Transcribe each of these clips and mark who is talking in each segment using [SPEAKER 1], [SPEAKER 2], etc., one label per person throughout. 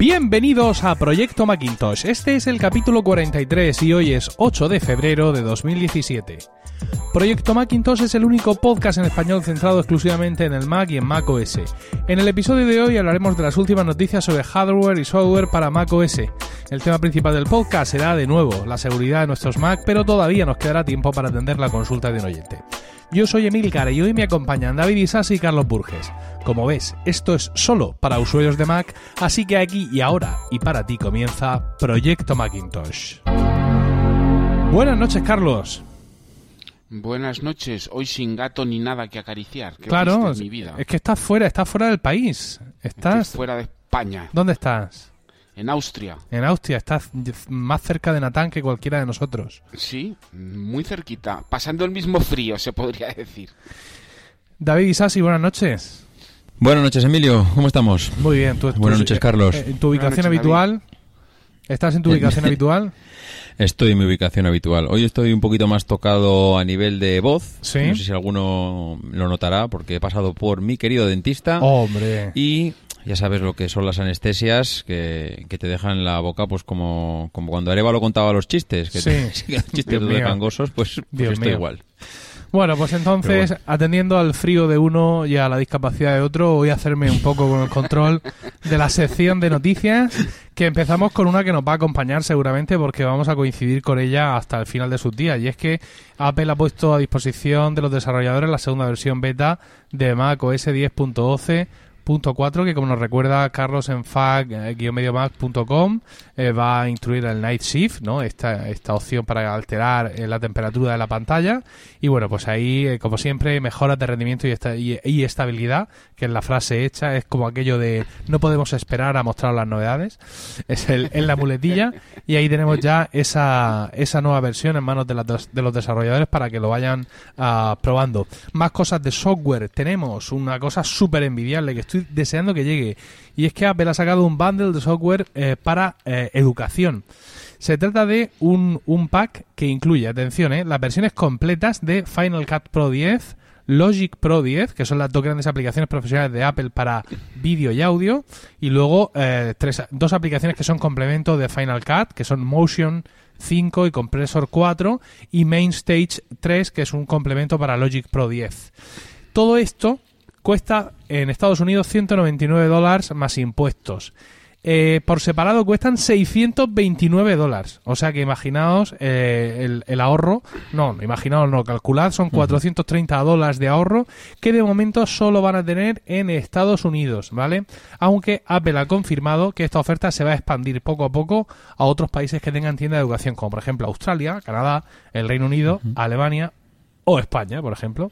[SPEAKER 1] Bienvenidos a Proyecto Macintosh. Este es el capítulo 43 y hoy es 8 de febrero de 2017. Proyecto Macintosh es el único podcast en español centrado exclusivamente en el Mac y en Mac OS. En el episodio de hoy hablaremos de las últimas noticias sobre hardware y software para Mac OS. El tema principal del podcast será, de nuevo, la seguridad de nuestros Mac, pero todavía nos quedará tiempo para atender la consulta de un oyente. Yo soy Emilcar y hoy me acompañan David Isasi y Carlos Burges. Como ves, esto es solo para usuarios de Mac, así que aquí y ahora y para ti comienza Proyecto Macintosh. Buenas noches, Carlos.
[SPEAKER 2] Buenas noches, hoy sin gato ni nada que acariciar. Qué
[SPEAKER 1] claro,
[SPEAKER 2] mi vida.
[SPEAKER 1] es que estás fuera, estás fuera del país. Estás
[SPEAKER 2] Estoy fuera de España,
[SPEAKER 1] ¿Dónde estás?
[SPEAKER 2] en Austria.
[SPEAKER 1] En Austria, estás más cerca de Natán que cualquiera de nosotros.
[SPEAKER 2] Sí, muy cerquita, pasando el mismo frío, se podría decir.
[SPEAKER 1] David Isasi, buenas noches.
[SPEAKER 3] Buenas noches, Emilio. ¿Cómo estamos?
[SPEAKER 1] Muy bien. ¿tú,
[SPEAKER 3] Buenas
[SPEAKER 1] tú-
[SPEAKER 3] noches,
[SPEAKER 1] eh,
[SPEAKER 3] Carlos.
[SPEAKER 1] eh, ¿En tu ubicación
[SPEAKER 2] noches,
[SPEAKER 1] habitual? ¿Estás en tu ubicación habitual?
[SPEAKER 3] Estoy en mi ubicación habitual. Hoy estoy un poquito más tocado a nivel de voz.
[SPEAKER 1] Sí.
[SPEAKER 3] No sé si alguno lo notará porque he pasado por mi querido dentista
[SPEAKER 1] Hombre.
[SPEAKER 3] y ya sabes lo que son las anestesias que, que te dejan la boca pues como, como cuando Arevalo contaba los chistes, que
[SPEAKER 1] Sí.
[SPEAKER 3] te, los chistes de
[SPEAKER 1] mío.
[SPEAKER 3] gangosos, pues, pues
[SPEAKER 1] Dios
[SPEAKER 3] esto
[SPEAKER 1] mío.
[SPEAKER 3] igual.
[SPEAKER 1] Bueno, pues entonces, atendiendo al frío de uno y a la discapacidad de otro, voy a hacerme un poco con el control de la sección de noticias, que empezamos con una que nos va a acompañar seguramente porque vamos a coincidir con ella hasta el final de sus días, y es que Apple ha puesto a disposición de los desarrolladores la segunda versión beta de Mac OS 10.12.4 que como nos recuerda Carlos en fac-mediomac.com eh, va a instruir el Night Shift, ¿no? Esta, esta opción para alterar eh, la temperatura de la pantalla. Y bueno, pues ahí, eh, como siempre, mejoras de rendimiento y, esta- y- estabilidad, que es la frase hecha, es como aquello de no podemos esperar a mostrar las novedades. Es el, en la muletilla. Y ahí tenemos ya esa, esa nueva versión en manos de, las- de los desarrolladores para que lo vayan ah, probando. Más cosas de software. Tenemos una cosa súper envidiable que estoy deseando que llegue. Y es que Apple ha sacado un bundle de software eh, para eh, educación. Se trata de un, un pack que incluye, atención, eh, las versiones completas de Final Cut Pro 10, Logic Pro 10, que son las dos grandes aplicaciones profesionales de Apple para vídeo y audio, y luego eh, tres, dos aplicaciones que son complemento de Final Cut, que son Motion 5 y Compressor 4, y Main Stage 3, que es un complemento para Logic Pro 10. Todo esto cuesta en Estados Unidos 199 dólares más impuestos. Eh, por separado cuestan 629 dólares. O sea que imaginaos eh, el, el ahorro. No, imaginaos, no, calculad, son 430 dólares de ahorro que de momento solo van a tener en Estados Unidos, ¿vale? Aunque Apple ha confirmado que esta oferta se va a expandir poco a poco a otros países que tengan tienda de educación, como por ejemplo Australia, Canadá, el Reino Unido, Alemania o España, por ejemplo.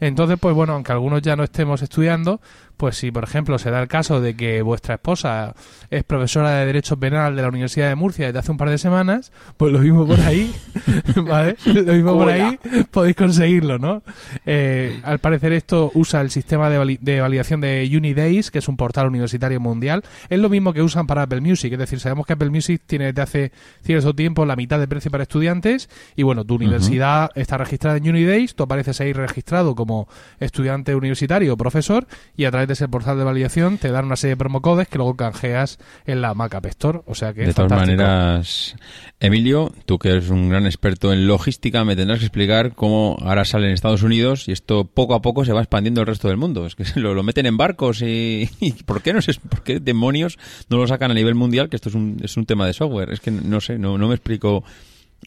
[SPEAKER 1] Entonces, pues bueno, aunque algunos ya no estemos estudiando, pues si por ejemplo se da el caso de que vuestra esposa es profesora de Derecho Penal de la Universidad de Murcia desde hace un par de semanas, pues lo mismo por ahí, ¿vale? Lo mismo por ahí podéis conseguirlo, ¿no? Eh, al parecer esto usa el sistema de, vali- de validación de Unidays, que es un portal universitario mundial. Es lo mismo que usan para Apple Music, es decir, sabemos que Apple Music tiene desde hace cierto tiempo la mitad de precio para estudiantes y bueno, tu universidad está registrada en Unidays, tú apareces ahí registrado como estudiante universitario o profesor y a través de ese portal de validación te dan una serie de promocodes que luego canjeas en la Mac App Store, o sea que
[SPEAKER 3] De todas
[SPEAKER 1] fantástico.
[SPEAKER 3] maneras, Emilio, tú que eres un gran experto en logística, me tendrás que explicar cómo ahora sale en Estados Unidos y esto poco a poco se va expandiendo al resto del mundo. Es que se lo, lo meten en barcos y, y ¿por qué no sé, por qué demonios no lo sacan a nivel mundial? Que esto es un, es un tema de software. Es que no sé, no, no me explico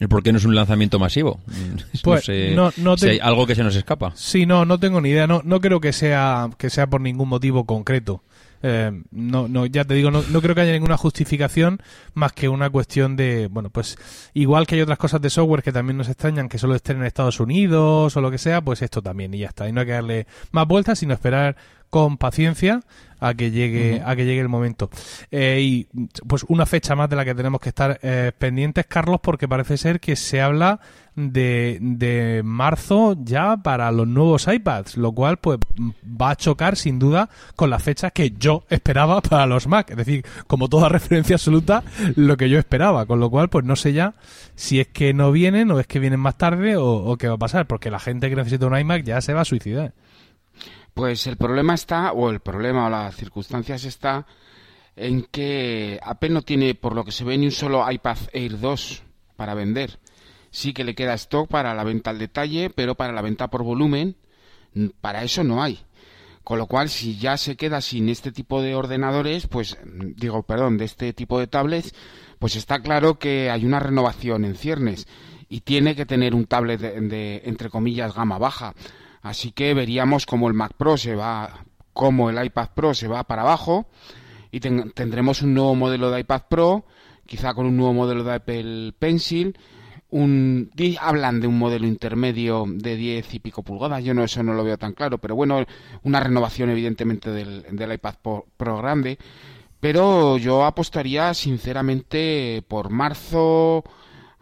[SPEAKER 3] por qué no es un lanzamiento masivo. no
[SPEAKER 1] Pues,
[SPEAKER 3] sé
[SPEAKER 1] no- no
[SPEAKER 3] si hay algo que se nos escapa.
[SPEAKER 1] Sí, no, no tengo ni idea. No, no creo que sea que sea por ningún motivo concreto. Eh, no, no, ya te digo, no, no creo que haya ninguna justificación más que una cuestión de, bueno, pues igual que hay otras cosas de software que también nos extrañan, que solo estén en Estados Unidos o lo que sea, pues esto también y ya está. Y no hay que darle más vueltas, sino esperar con paciencia a que llegue a que llegue el momento. Eh, y pues una fecha más de la que tenemos que estar eh, pendientes Carlos porque parece ser que se habla de, de marzo ya para los nuevos iPads lo cual pues va a chocar sin duda con las fechas que yo esperaba para los Mac. Es decir como toda referencia absoluta lo que yo esperaba. Con lo cual pues no sé ya si es que no vienen o es que vienen más tarde o, o qué va a pasar porque la gente que necesita un iMac ya se va a suicidar
[SPEAKER 2] Pues el problema está, o el problema o las circunstancias está en que Apple no tiene, por lo que se ve, ni un solo iPad Air 2 para vender. Sí que le queda stock para la venta al detalle, pero para la venta por volumen, para eso no hay. Con lo cual, si ya se queda sin este tipo de ordenadores, pues digo, perdón, de este tipo de tablets, pues está claro que hay una renovación en ciernes y tiene que tener un tablet de, entre comillas gama baja. Así que veríamos como el Mac Pro se va, como el iPad Pro se va para abajo y tendremos un nuevo modelo de iPad Pro, quizá con un nuevo modelo de Apple Pencil. Un hablan de un modelo intermedio de 10 y pico pulgadas, yo no eso no lo veo tan claro, pero bueno, una renovación evidentemente del, iPad Pro, grande, pero yo apostaría sinceramente por marzo,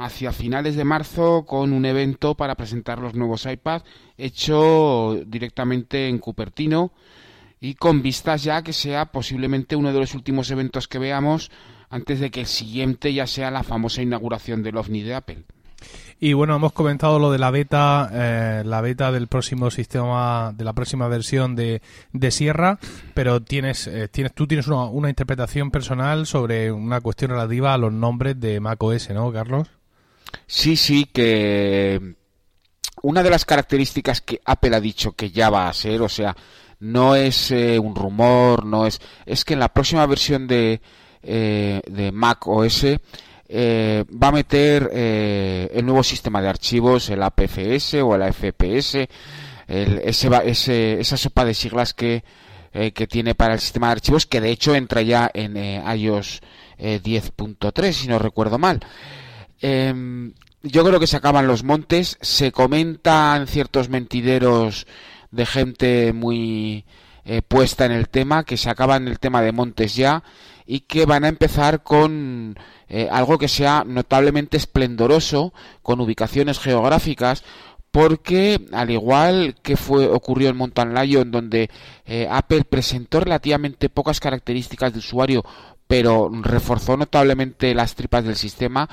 [SPEAKER 2] hacia finales de marzo, con un evento para presentar los nuevos iPads hecho directamente en Cupertino y con vistas ya que sea posiblemente uno de los últimos eventos que veamos antes de que el siguiente ya sea la famosa inauguración del OVNI de Apple.
[SPEAKER 1] Y bueno, hemos comentado lo de la beta, eh, la beta del próximo sistema, de la próxima versión de, de Sierra, pero tienes, eh, tienes tú tienes una, una, interpretación personal sobre una cuestión relativa a los nombres de macOS, ¿no, Carlos?
[SPEAKER 2] Sí, sí, que una de las características que Apple ha dicho que ya va a ser, o sea, no es eh, un rumor, no es, es que en la próxima versión de, de Mac OS eh, va a meter eh, el nuevo sistema de archivos, el APFS o el AFPS, ese, esa sopa de siglas que, eh, que tiene para el sistema de archivos, que de hecho entra ya en iOS 10.3, si no recuerdo mal. Em, yo creo que se acaban los montes, se comentan ciertos mentideros de gente muy puesta en el tema, que se acaban el tema de montes ya y que van a empezar con eh, algo que sea notablemente esplendoroso, con ubicaciones geográficas, porque al igual que fue ocurrió en Mountain Lion donde eh, Apple presentó relativamente pocas características de usuario pero reforzó notablemente las tripas del sistema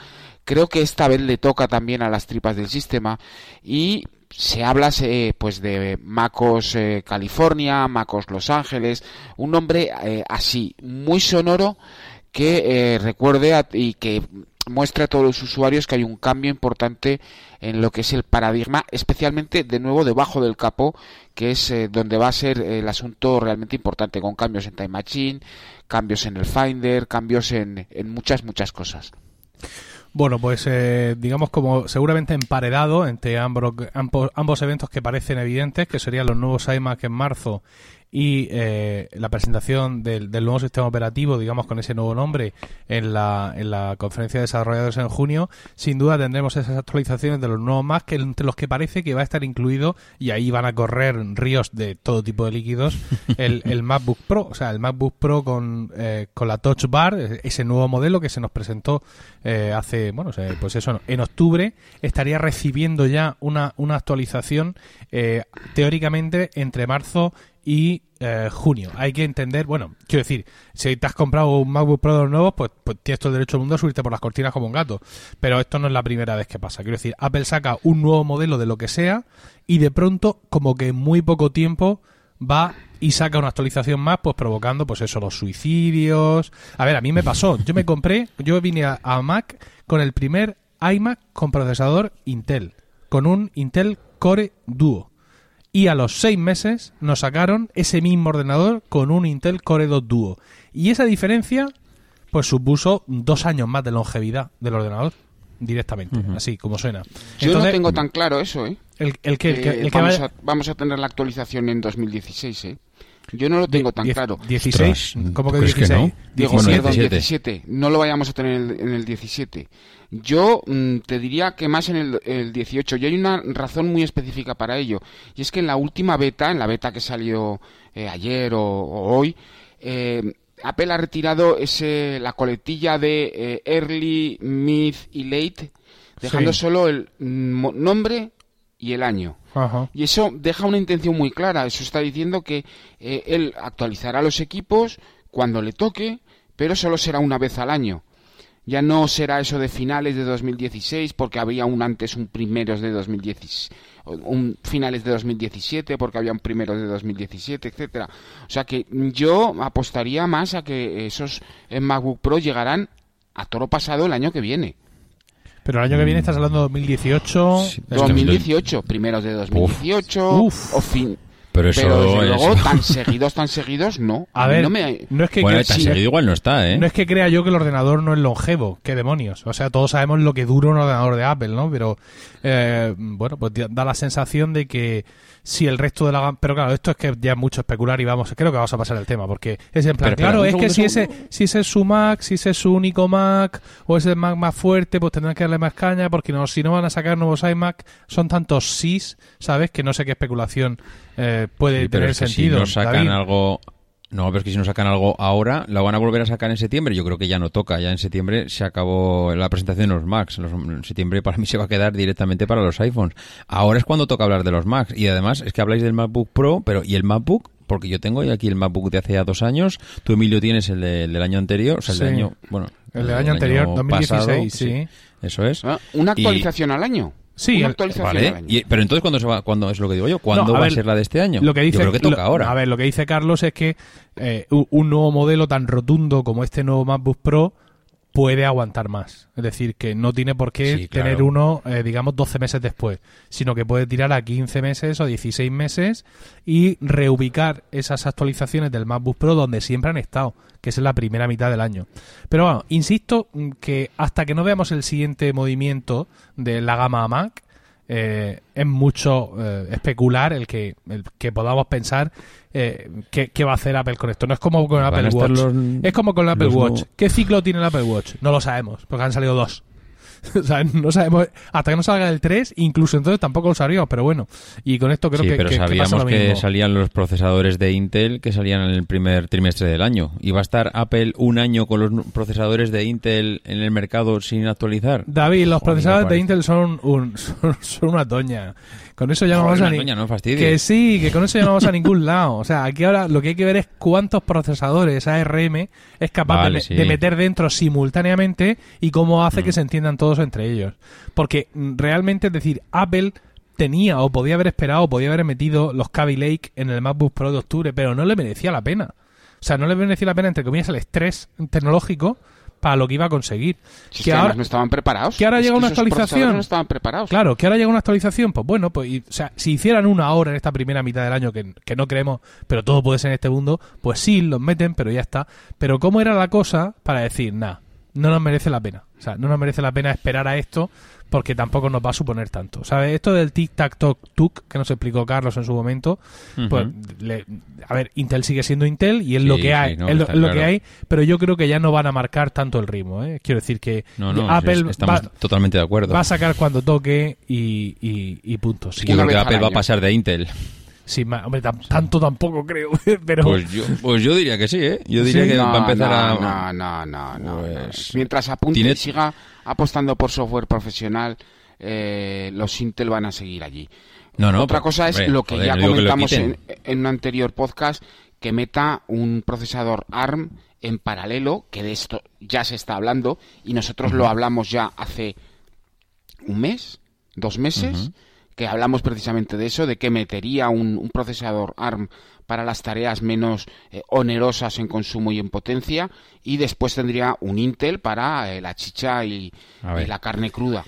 [SPEAKER 2] creo que esta vez le toca también a las tripas del sistema y se habla pues de Macos eh, California, Macos Los Ángeles, un nombre así muy sonoro que eh, recuerde y que muestre a todos los usuarios que hay un cambio importante en lo que es el paradigma, especialmente de nuevo debajo del capó, que es eh, donde va a ser el asunto realmente importante, con cambios en Time Machine, cambios en el Finder, cambios en muchas, muchas cosas.
[SPEAKER 1] Bueno, pues eh, digamos como seguramente emparedado entre ambos, ambos, ambos, eventos que parecen evidentes, que serían los nuevos iMac en marzo y eh, la presentación del, nuevo sistema operativo, digamos con ese nuevo nombre, en la, en la conferencia de desarrolladores en junio, sin duda tendremos esas actualizaciones de los nuevos Mac, que entre los que parece que va a estar incluido, y ahí van a correr ríos de todo tipo de líquidos, el, el MacBook Pro, o sea, el MacBook Pro con, eh, con la Touch Bar, ese nuevo modelo que se nos presentó eh, hace, bueno, pues eso, en octubre, estaría recibiendo ya una, una actualización teóricamente entre marzo y eh, junio. Hay que entender, bueno, quiero decir, si te has comprado un MacBook Pro de los nuevos, pues, pues, tienes todo el derecho del mundo a subirte por las cortinas como un gato. Pero esto no es la primera vez que pasa. Quiero decir, Apple saca un nuevo modelo de lo que sea y de pronto, como que en muy poco tiempo, va y saca una actualización más, pues provocando, pues eso, los suicidios. A ver, a mí me pasó. Yo me compré, yo vine a Mac con el primer iMac con procesador Intel, con un Intel Core Duo y a los seis meses nos sacaron ese mismo ordenador con un Intel Core 2 Duo. Y esa diferencia pues supuso dos años más de longevidad del ordenador directamente, así como suena.
[SPEAKER 2] Yo no tengo tan claro eso, ¿eh?
[SPEAKER 1] El, el que,
[SPEAKER 2] eh, vamos, a, vamos, a, tener la actualización en 2016, ¿eh? Yo no lo tengo tan claro.
[SPEAKER 1] ¿16? ¿Cómo que 16?
[SPEAKER 3] no?
[SPEAKER 2] Digo, 17. 17. No lo vayamos a tener en el 17. Yo mm, te diría que más en el, 18. Y hay una razón muy específica para ello. Y es que en la última beta, en la beta que salió eh, ayer o, hoy, eh, Apple ha retirado ese, la coletilla de eh, Early, Mid y Late, dejando solo el mm, nombre y el año. Y eso deja una intención muy clara. Eso está diciendo que eh, él actualizará los equipos cuando le toque, pero solo será una vez al año. Ya no será eso de finales de 2016 porque había un antes un primeros de 2016 un finales de 2017 porque había un primeros de 2017, etcétera. O sea que yo apostaría más a que esos MacBook Pro llegarán a toro pasado el año que viene.
[SPEAKER 1] Pero el año que viene estás hablando de 2018.
[SPEAKER 2] 2018, primeros de 2018 o fin
[SPEAKER 3] pero eso
[SPEAKER 2] luego tan seguidos, tan seguidos, no.
[SPEAKER 1] A, ver, no, es que,
[SPEAKER 3] bueno, tan seguido igual no está, ¿eh?
[SPEAKER 1] No es que crea yo que el ordenador no es longevo, qué demonios. O sea, todos sabemos lo que dura un ordenador de Apple, ¿no? Pero, eh, bueno, pues da la sensación de que si el resto de la gama... Pero claro, esto es que ya es mucho especular y vamos, creo que vamos a pasar el tema, porque es en plan, claro, es que si ese, si ese es su Mac, si ese es su único Mac, o ese es el Mac más fuerte, pues tendrán que darle más caña, porque no, si no van a sacar nuevos iMac, son tantos sís, ¿sabes? Que no sé qué especulación eh, puede tener sentido.
[SPEAKER 3] Si no sacan algo no, pero es que si no sacan algo ahora, la van a volver a sacar en septiembre. Yo creo que ya no toca. Ya en septiembre se acabó la presentación de los Macs. En septiembre para mí se va a quedar directamente para los iPhones. Ahora es cuando toca hablar de los Macs. Y además es que habláis del MacBook Pro, pero ¿y el MacBook? Porque yo tengo aquí el MacBook de hace ya dos años. Tú, Emilio, tienes el, del año anterior. O sea, el del año, bueno.
[SPEAKER 1] El del año anterior, 2016, sí.
[SPEAKER 3] Eso es.
[SPEAKER 2] Ah, ¿Una actualización al año?
[SPEAKER 1] Sí,
[SPEAKER 3] vale. pero entonces cuándo se va, cuándo es lo que digo yo, ¿cuándo va a ser la de este año?
[SPEAKER 1] Lo que dice,
[SPEAKER 3] yo creo que toca ahora.
[SPEAKER 1] A ver, lo que dice Carlos es que eh, un nuevo modelo tan rotundo como este nuevo MacBook Pro puede aguantar más. Es decir, que no tiene por qué tener uno, eh, digamos, 12 meses después, sino que puede tirar a 15 meses o 16 meses y reubicar esas actualizaciones del MacBook Pro donde siempre han estado, que es en la primera mitad del año. Pero bueno, insisto que hasta que no veamos el siguiente movimiento de la gama Mac, eh, es mucho eh, especular el que, el que podamos pensar eh, qué, va a hacer Apple con esto. No es como con Apple Watch. es como con el Apple Watch. ¿Qué ciclo tiene el Apple Watch? No lo sabemos, porque han salido dos. o sea, no sabemos, hasta que no salga el 3, incluso entonces tampoco lo sabríamos, pero bueno. Y con esto creo
[SPEAKER 3] sí,
[SPEAKER 1] que,
[SPEAKER 3] pero sabíamos que, salían los procesadores de Intel que salían en el primer trimestre del año. ¿Y va a estar Apple un año con los procesadores de Intel en el mercado sin actualizar?
[SPEAKER 1] David, los procesadores de Intel son, un, son, una toña. Con eso ya no vamos a ni... que sí, que con eso ya no vamos a ningún lado. O sea, aquí ahora lo que hay que ver es cuántos procesadores ARM es capaz de, meter dentro simultáneamente y cómo hace que mm. se entiendan todos entre ellos. Porque mm, realmente, es decir, Apple tenía o podía haber esperado o podía haber metido los Kaby Lake en el MacBook Pro de octubre, pero no le merecía la pena. O sea, no le merecía la pena, entre comillas, el estrés tecnológico para lo que iba a conseguir.
[SPEAKER 2] que, ahora no estaban preparados.
[SPEAKER 1] Que ahora llega una actualización.
[SPEAKER 2] No estaban preparados.
[SPEAKER 1] Claro, que ahora llega una actualización. Pues bueno, pues o sea, si hicieran una hora en esta primera mitad del año que, que no creemos, pero todo puede ser en este mundo, pues sí, los meten, pero ya está. Pero cómo era la cosa para decir, nada, no nos merece la pena. O sea, no nos merece la pena esperar a esto porque tampoco nos va a suponer tanto. ¿Sabes? Esto del tic-tac-toc-tuk que nos explicó Carlos en su momento, pues, a ver, Intel sigue siendo Intel y es lo que hay, es lo, que hay, pero yo creo que ya no van a marcar tanto el ritmo. ¿eh? Quiero decir que Apple
[SPEAKER 3] estamos totalmente de acuerdo.
[SPEAKER 1] va a sacar cuando toque y, y, punto.
[SPEAKER 3] yo creo que Apple va a pasar de Intel.
[SPEAKER 1] Sí, hombre, tanto tampoco creo, pero...
[SPEAKER 3] Pues yo, pues yo diría que sí, ¿eh? Yo diría que va a empezar
[SPEAKER 2] a... No, no, no, pues Mientras apunte y siga apostando por software profesional, eh, los Intel van a seguir allí.
[SPEAKER 3] No, no,
[SPEAKER 2] Otra cosa es lo que ya comentamos en, un anterior podcast, que meta un procesador ARM en paralelo, que de esto ya se está hablando, y nosotros lo hablamos ya hace un mes, dos meses que hablamos precisamente de eso, de que metería un, procesador ARM para las tareas menos eh, onerosas en consumo y en potencia, y después tendría un Intel para eh, la chicha y, la carne cruda.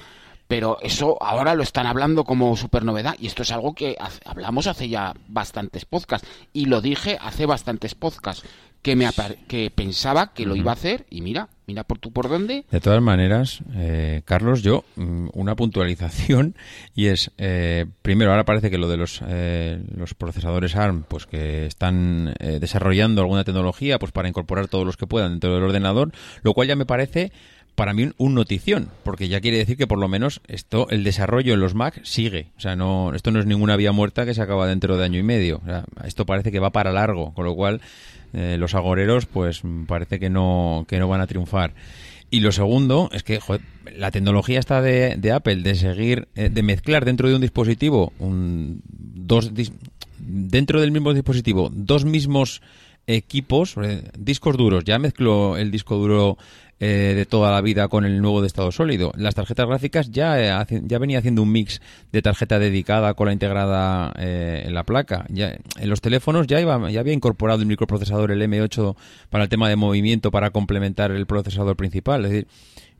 [SPEAKER 2] Pero eso ahora lo están hablando como super novedad, y esto es algo que hablamos hace ya bastantes podcasts, y lo dije hace bastantes podcasts que, me que pensaba que lo iba a hacer y mira, mira por tú por dónde.
[SPEAKER 3] De todas maneras, eh, Carlos, yo mm, una puntualización y es, eh, primero, ahora parece que lo de los, eh, los procesadores ARM, pues que están desarrollando alguna tecnología pues para incorporar todos los que puedan dentro del ordenador, lo cual ya me parece para mí un notición, porque ya quiere decir que por lo menos esto, el desarrollo en los Mac sigue. O sea, no, esto no es ninguna vía muerta que se acaba dentro de año y medio. esto parece que va para largo, con lo cual eh, los agoreros pues parece que no, que no van a triunfar. Y lo segundo es que la tecnología está de, de, Apple de seguir, eh, de mezclar dentro de un dispositivo un, dos dentro del mismo dispositivo dos mismos equipos, eh, discos duros. Ya mezcló el disco duro eh, de toda la vida con el nuevo de estado sólido. Las tarjetas gráficas ya, eh, ya venía haciendo un mix de tarjeta dedicada con la integrada eh, en la placa. Ya, en los teléfonos ya, iba, ya había incorporado el microprocesador, el M8, para el tema de movimiento, para complementar el procesador principal. Es decir,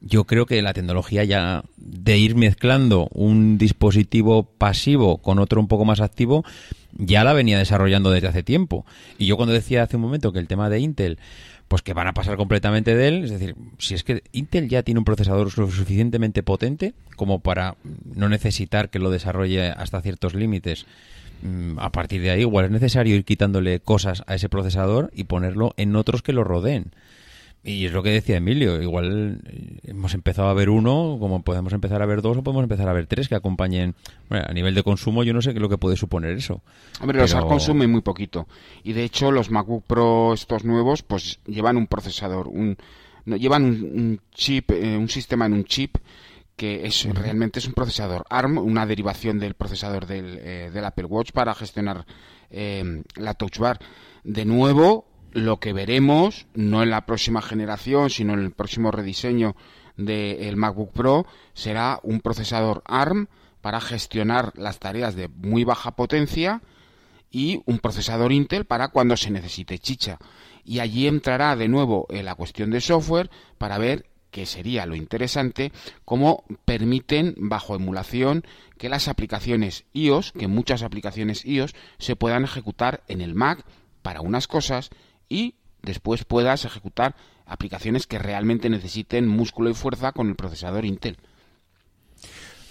[SPEAKER 3] yo creo que la tecnología ya de ir mezclando un dispositivo pasivo con otro un poco más activo ya la venía desarrollando desde hace tiempo. Y yo cuando decía hace un momento que el tema de Intel pues que van a pasar completamente de él. Es decir, si es que Intel ya tiene un procesador suficientemente potente como para no necesitar que lo desarrolle hasta ciertos límites, mm, a partir de ahí igual es necesario ir quitándole cosas a ese procesador y ponerlo en otros que lo rodeen. Y es lo que decía Emilio, igual eh, hemos empezado a ver uno, como podemos empezar a ver dos o podemos empezar a ver tres que acompañen. a nivel de consumo yo no sé qué es lo que puede suponer eso.
[SPEAKER 2] Hombre, los consumen muy poquito. Y de hecho los MacBook Pro estos nuevos pues llevan un procesador, un llevan un, chip, eh, un sistema en un chip que es realmente es un procesador ARM, una derivación del procesador del, eh, del Apple Watch para gestionar la Touch Bar. De nuevo, lo que veremos, no en la próxima generación, sino en el próximo rediseño del MacBook Pro, será un procesador ARM para gestionar las tareas de muy baja potencia y un procesador Intel para cuando se necesite chicha. Y allí entrará de nuevo en la cuestión de software para ver que sería lo interesante, cómo permiten bajo emulación que las aplicaciones iOS, que muchas aplicaciones iOS se puedan ejecutar en el Mac para unas cosas y después puedas ejecutar aplicaciones que realmente necesiten músculo y fuerza con el procesador Intel.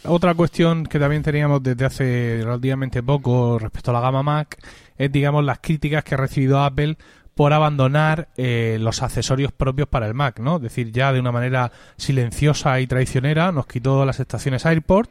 [SPEAKER 1] Otra cuestión que también teníamos desde hace relativamente poco respecto a la gama Mac es, digamos, las críticas que ha recibido Apple por abandonar eh, los accesorios propios para el Mac, ¿no? Es decir, ya de una manera silenciosa y traicionera nos quitó las estaciones AirPort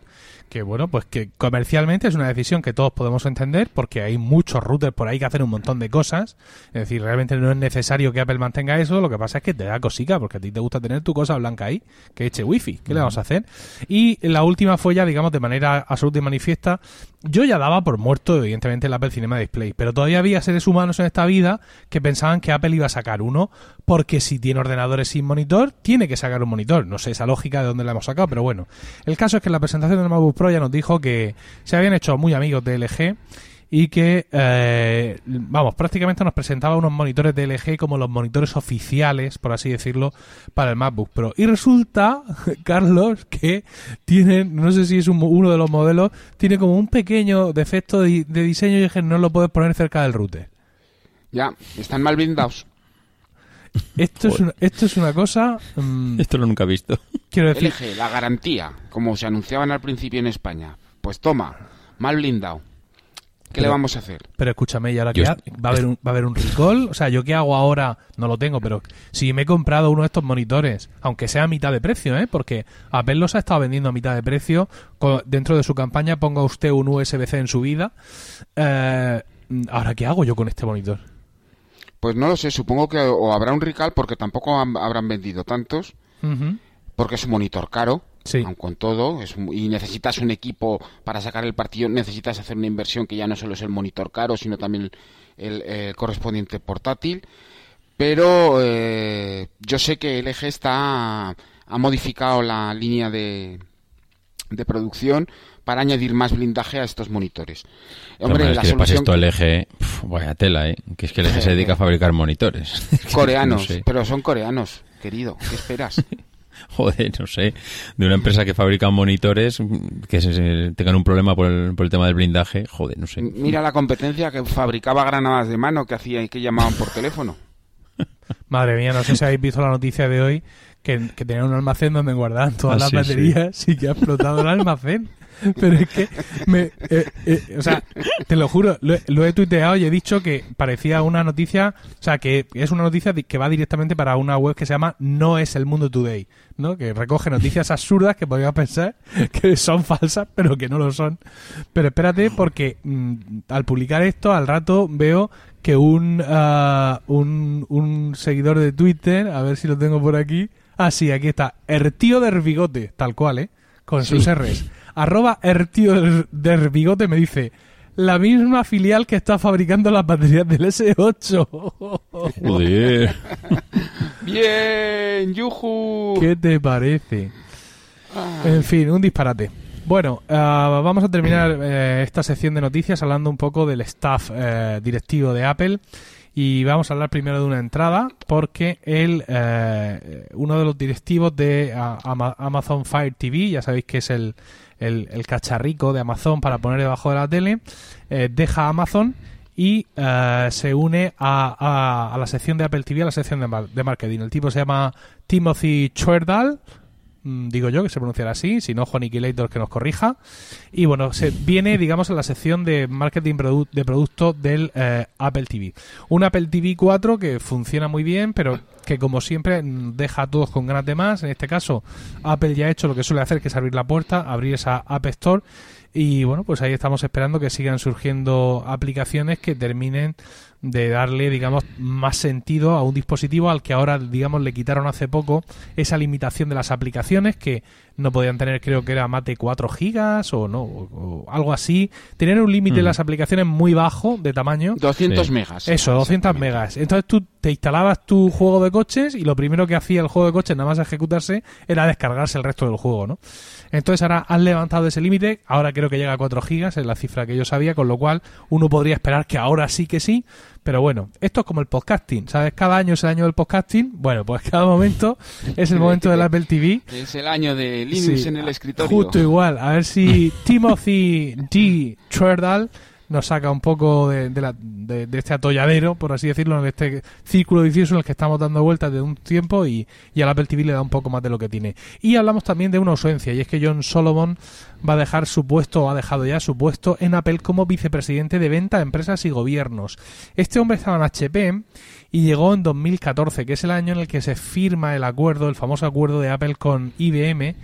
[SPEAKER 1] que bueno, pues que comercialmente es una decisión que todos podemos entender porque hay muchos routers por ahí que hacen un montón de cosas. Es decir, realmente no es necesario que Apple mantenga eso, lo que pasa es que te da cosica porque a ti te gusta tener tu cosa blanca ahí, que eche wifi, ¿qué le vamos a hacer? Y la última fue ya, digamos, de manera absoluta y manifiesta, yo ya daba por muerto evidentemente el Apple Cinema Display, pero todavía había seres humanos en esta vida que pensaban que Apple iba a sacar uno porque si tiene ordenadores sin monitor, tiene que sacar un monitor. No sé esa lógica de dónde la hemos sacado, pero bueno. El caso es que en la presentación del MacBook Pro ya nos dijo que se habían hecho muy amigos de LG y que, eh, vamos, prácticamente nos presentaba unos monitores de LG como los monitores oficiales, por así decirlo, para el MacBook Pro. Y resulta, Carlos, que tienen, no sé si es uno de los modelos, tiene como un pequeño defecto de, diseño y es que no lo puedes poner cerca del router.
[SPEAKER 2] Ya, están mal blindados.
[SPEAKER 1] Esto es, una, esto es una cosa... Mm,
[SPEAKER 3] esto lo nunca he visto.
[SPEAKER 2] Quiero decir... LG, la garantía, como se anunciaban al principio en España. Pues toma, mal blindado. ¿Qué le vamos a hacer?
[SPEAKER 1] Pero escúchame, ¿y ahora qué? ¿Va a, haber un, ¿Va a haber un recall? O sea, ¿yo qué hago ahora? No lo tengo, pero si me he comprado uno de estos monitores, aunque sea a mitad de precio, ¿eh? Porque Apple los ha estado vendiendo a mitad de precio. Dentro de su campaña ponga usted un USB-C en su vida. Eh, ¿Ahora qué hago yo con este monitor?
[SPEAKER 2] Pues no lo sé, supongo que o habrá un recall porque tampoco habrán vendido tantos, porque es un monitor caro, sí. aun con todo, y necesitas un equipo para sacar el partido, necesitas hacer una inversión que ya no solo es el monitor caro, sino también el, correspondiente portátil. Pero eh, yo sé que LG está ha modificado la línea de, de producción para añadir más blindaje a estos monitores.
[SPEAKER 3] Hombre, la solución... esto LG, vaya tela, ¿eh? Que es que LG se dedica a fabricar monitores.
[SPEAKER 2] Coreanos, pero son coreanos, querido. ¿Qué esperas?
[SPEAKER 3] Joder, no sé, de una empresa que fabrica monitores que se, tengan un problema por el, por el tema del blindaje, joder, no sé.
[SPEAKER 2] Mira la competencia que fabricaba granadas de mano que hacía y que llamaban por teléfono.
[SPEAKER 1] Madre mía, no sé si habéis visto la noticia de hoy que, que tenían un almacén donde guardaban todas ah, las baterías y que ha explotado el almacén. Pero es que, me, eh, eh, o sea, te lo juro, lo, he tuiteado y he dicho que parecía una noticia, o sea, que es una noticia que va directamente para una web que se llama No es el mundo today, ¿no? Que recoge noticias absurdas que podrías pensar que son falsas, pero que no lo son. Pero espérate, porque mm, al publicar esto, al rato veo que un, uh, un, un seguidor de Twitter, a ver si lo tengo por aquí, ah, sí, aquí está, el tío del bigote, tal cual, ¿eh? Con sus R's arroba Ertío del Bigote me dice, la misma filial que está fabricando las baterías del S8.
[SPEAKER 3] Joder.
[SPEAKER 2] Bien, yuju.
[SPEAKER 1] ¿Qué te parece? En fin, un disparate. Bueno, ah, vamos a terminar eh, esta sección de noticias hablando un poco del staff eh, directivo de Apple y vamos a hablar primero de una entrada porque el, eh, uno de los directivos de ah, Ama- Amazon Fire TV, ya sabéis que es el, el, el cacharrico de Amazon para poner debajo de la tele, eh, deja Amazon y eh, se une a, a- la sección de Apple TV, a la sección de, de marketing. El tipo se llama Timothy Chuerdal, digo yo que se pronunciará así, si no Juan Aniquilator que nos corrija. Y bueno, se viene, digamos, a la sección de marketing de producto del eh, Apple TV. Un Apple TV 4 que funciona muy bien, pero que como siempre mm, deja a todos con ganas de más. En este caso, Apple ya ha hecho lo que suele hacer, que es abrir la puerta, abrir esa App Store. Y bueno, pues ahí estamos esperando que sigan surgiendo aplicaciones que terminen de darle, digamos, más sentido a un dispositivo al que ahora, digamos, le quitaron hace poco esa limitación de las aplicaciones que no podían tener, creo que era más de 4 gigas o no, o, o algo así. Tenían un límite de las aplicaciones muy bajo de tamaño.
[SPEAKER 2] 200
[SPEAKER 3] Sí.
[SPEAKER 2] megas.
[SPEAKER 1] Eso, 200 megas. Entonces tú te instalabas tu juego de coches y lo primero que hacía el juego de coches, nada más ejecutarse, era descargarse el resto del juego, ¿no? Entonces ahora han levantado ese límite, ahora creo que llega a 4 gigas, es la cifra que yo sabía, con lo cual uno podría esperar que ahora sí que sí, pero bueno, esto es como el podcasting, ¿sabes? Cada año es el año del podcasting, bueno, pues cada momento es el momento del Apple TV.
[SPEAKER 2] Es el año de Linux
[SPEAKER 1] Sí,
[SPEAKER 2] en el escritorio.
[SPEAKER 1] Justo igual. A ver si Timothy D. Chuerdal nos saca un poco de, de la- de- de este atolladero, por así decirlo, de este círculo vicioso en el que estamos dando vueltas de un tiempo y, y al Apple TV le da un poco más de lo que tiene. Y hablamos también de una ausencia, y es que John Solomon va a dejar su puesto, o ha dejado ya su puesto en Apple como vicepresidente de venta, empresas y gobiernos. Este hombre estaba en HP y llegó en 2014, que es el año en el que se firma el acuerdo, el famoso acuerdo de Apple con IBM,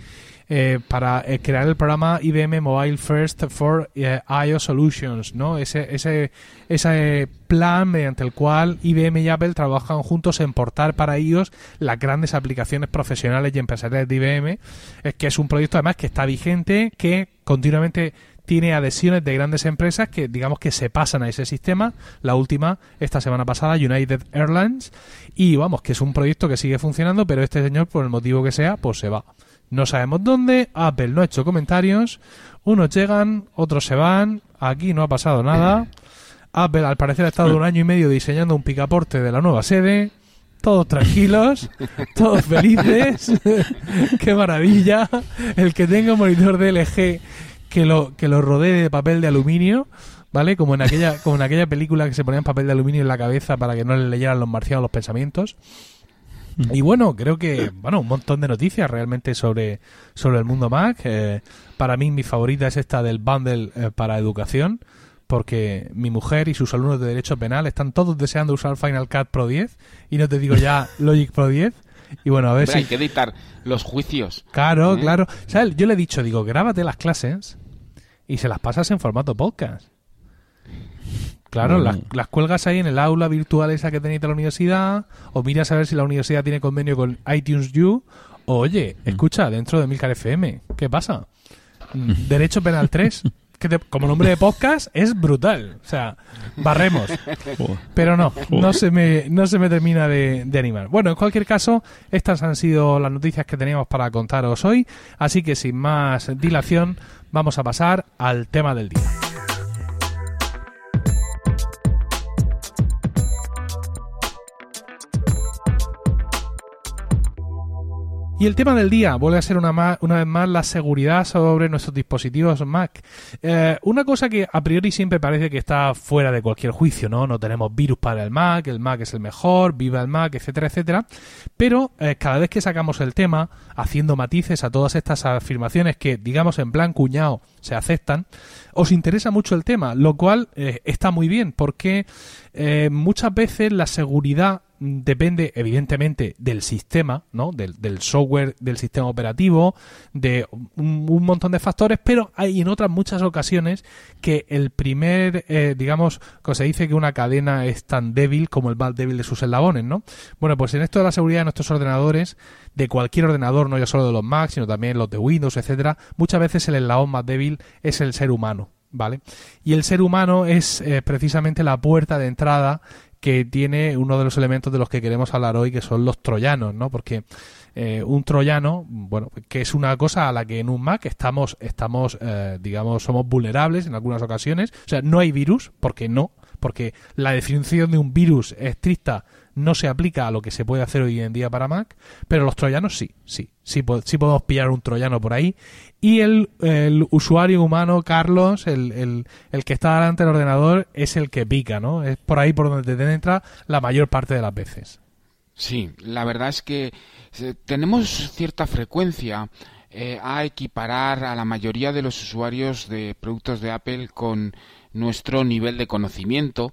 [SPEAKER 1] eh, para eh, crear el programa IBM Mobile First for eh, iOS Solutions, ¿no? Ese, ese, ese plan mediante el cual IBM y Apple trabajan juntos en portar para iOS las grandes aplicaciones profesionales y empresariales de IBM, es que es un proyecto además que está vigente, que continuamente tiene adhesiones de grandes empresas que digamos que se pasan a ese sistema. La última, esta semana pasada, United Airlines. Y vamos, que es un proyecto que sigue funcionando, pero este señor, por el motivo que sea, pues se va. No sabemos dónde, Apple no ha hecho comentarios, unos llegan, otros se van, aquí no ha pasado nada. Apple al parecer ha estado un año y medio diseñando un picaporte de la nueva sede, todos tranquilos, todos felices, qué maravilla, el que tenga un monitor de LG que lo, que lo rodee de papel de aluminio, ¿vale? Como en aquella, como en aquella película que se ponían papel de aluminio en la cabeza para que no le leyeran los marcianos los pensamientos. Y bueno, creo que, bueno, un montón de noticias realmente sobre, sobre el mundo Mac. Eh, para mí mi favorita es esta del bundle eh, para educación, porque mi mujer y sus alumnos de Derecho Penal están todos deseando usar Final Cut Pro 10, y no te digo ya Logic Pro 10. Y bueno, a ver
[SPEAKER 2] Hombre, hay
[SPEAKER 1] si...
[SPEAKER 2] que editar los juicios.
[SPEAKER 1] Claro,
[SPEAKER 2] ¿Eh?
[SPEAKER 1] claro. ¿Sabes? Yo le he dicho, digo, grábate las clases y se las pasas en formato podcast. Claro, las, las cuelgas ahí en el aula virtual esa que tenéis de la universidad, o miras a ver si la universidad tiene convenio con iTunes U, o oye, escucha, dentro de Milcar FM, ¿qué pasa? Mm, Derecho Penal 3, que te- como nombre de podcast es brutal, o sea, barremos. Pero no, no se me, no se me termina de, de animar. Bueno, en cualquier caso, estas han sido las noticias que teníamos para contaros hoy. Así que sin más dilación, vamos a pasar al tema del día. Y el tema del día vuelve a ser una, una vez más la seguridad sobre nuestros dispositivos Mac. Eh, una cosa que a priori siempre parece que está fuera de cualquier juicio, ¿no? No tenemos virus para el Mac, el Mac es el mejor, viva el Mac, etcétera, etcétera. Pero eh, cada vez que sacamos el tema, haciendo matices a todas estas afirmaciones que, digamos, en plan cuñado se aceptan, os interesa mucho el tema, lo cual eh, está muy bien, porque muchas veces la seguridad depende evidentemente del sistema, ¿no? Del, software, del sistema operativo, de un, un montón de factores, pero hay en otras muchas ocasiones que el primer, eh, digamos, que se dice que una cadena es tan débil como el más débil de sus eslabones, ¿no? Bueno, pues en esto de la seguridad de nuestros ordenadores, de cualquier ordenador, no ya solo de los Mac, sino también los de Windows, etcétera, muchas veces el eslabón más débil es el ser humano. ¿vale? Y el ser humano es eh, precisamente la puerta de entrada que tiene uno de los elementos de los que queremos hablar hoy, que son los troyanos, ¿no? Porque eh, un troyano, bueno, que es una cosa a la que en un Mac estamos, estamos eh, digamos, somos vulnerables en algunas ocasiones. O sea, no hay virus, porque no, porque la definición de un virus estricta no se aplica a lo que se puede hacer hoy en día para Mac, pero los troyanos sí, sí, sí, sí podemos pillar un troyano por ahí. Y el, el usuario humano, Carlos, el, el, el, que está delante del ordenador, es el que pica, ¿no? Es por ahí por donde te entra la mayor parte de las veces.
[SPEAKER 2] Sí, la verdad es que eh, tenemos cierta frecuencia eh, a equiparar a la mayoría de los usuarios de productos de Apple con nuestro nivel de conocimiento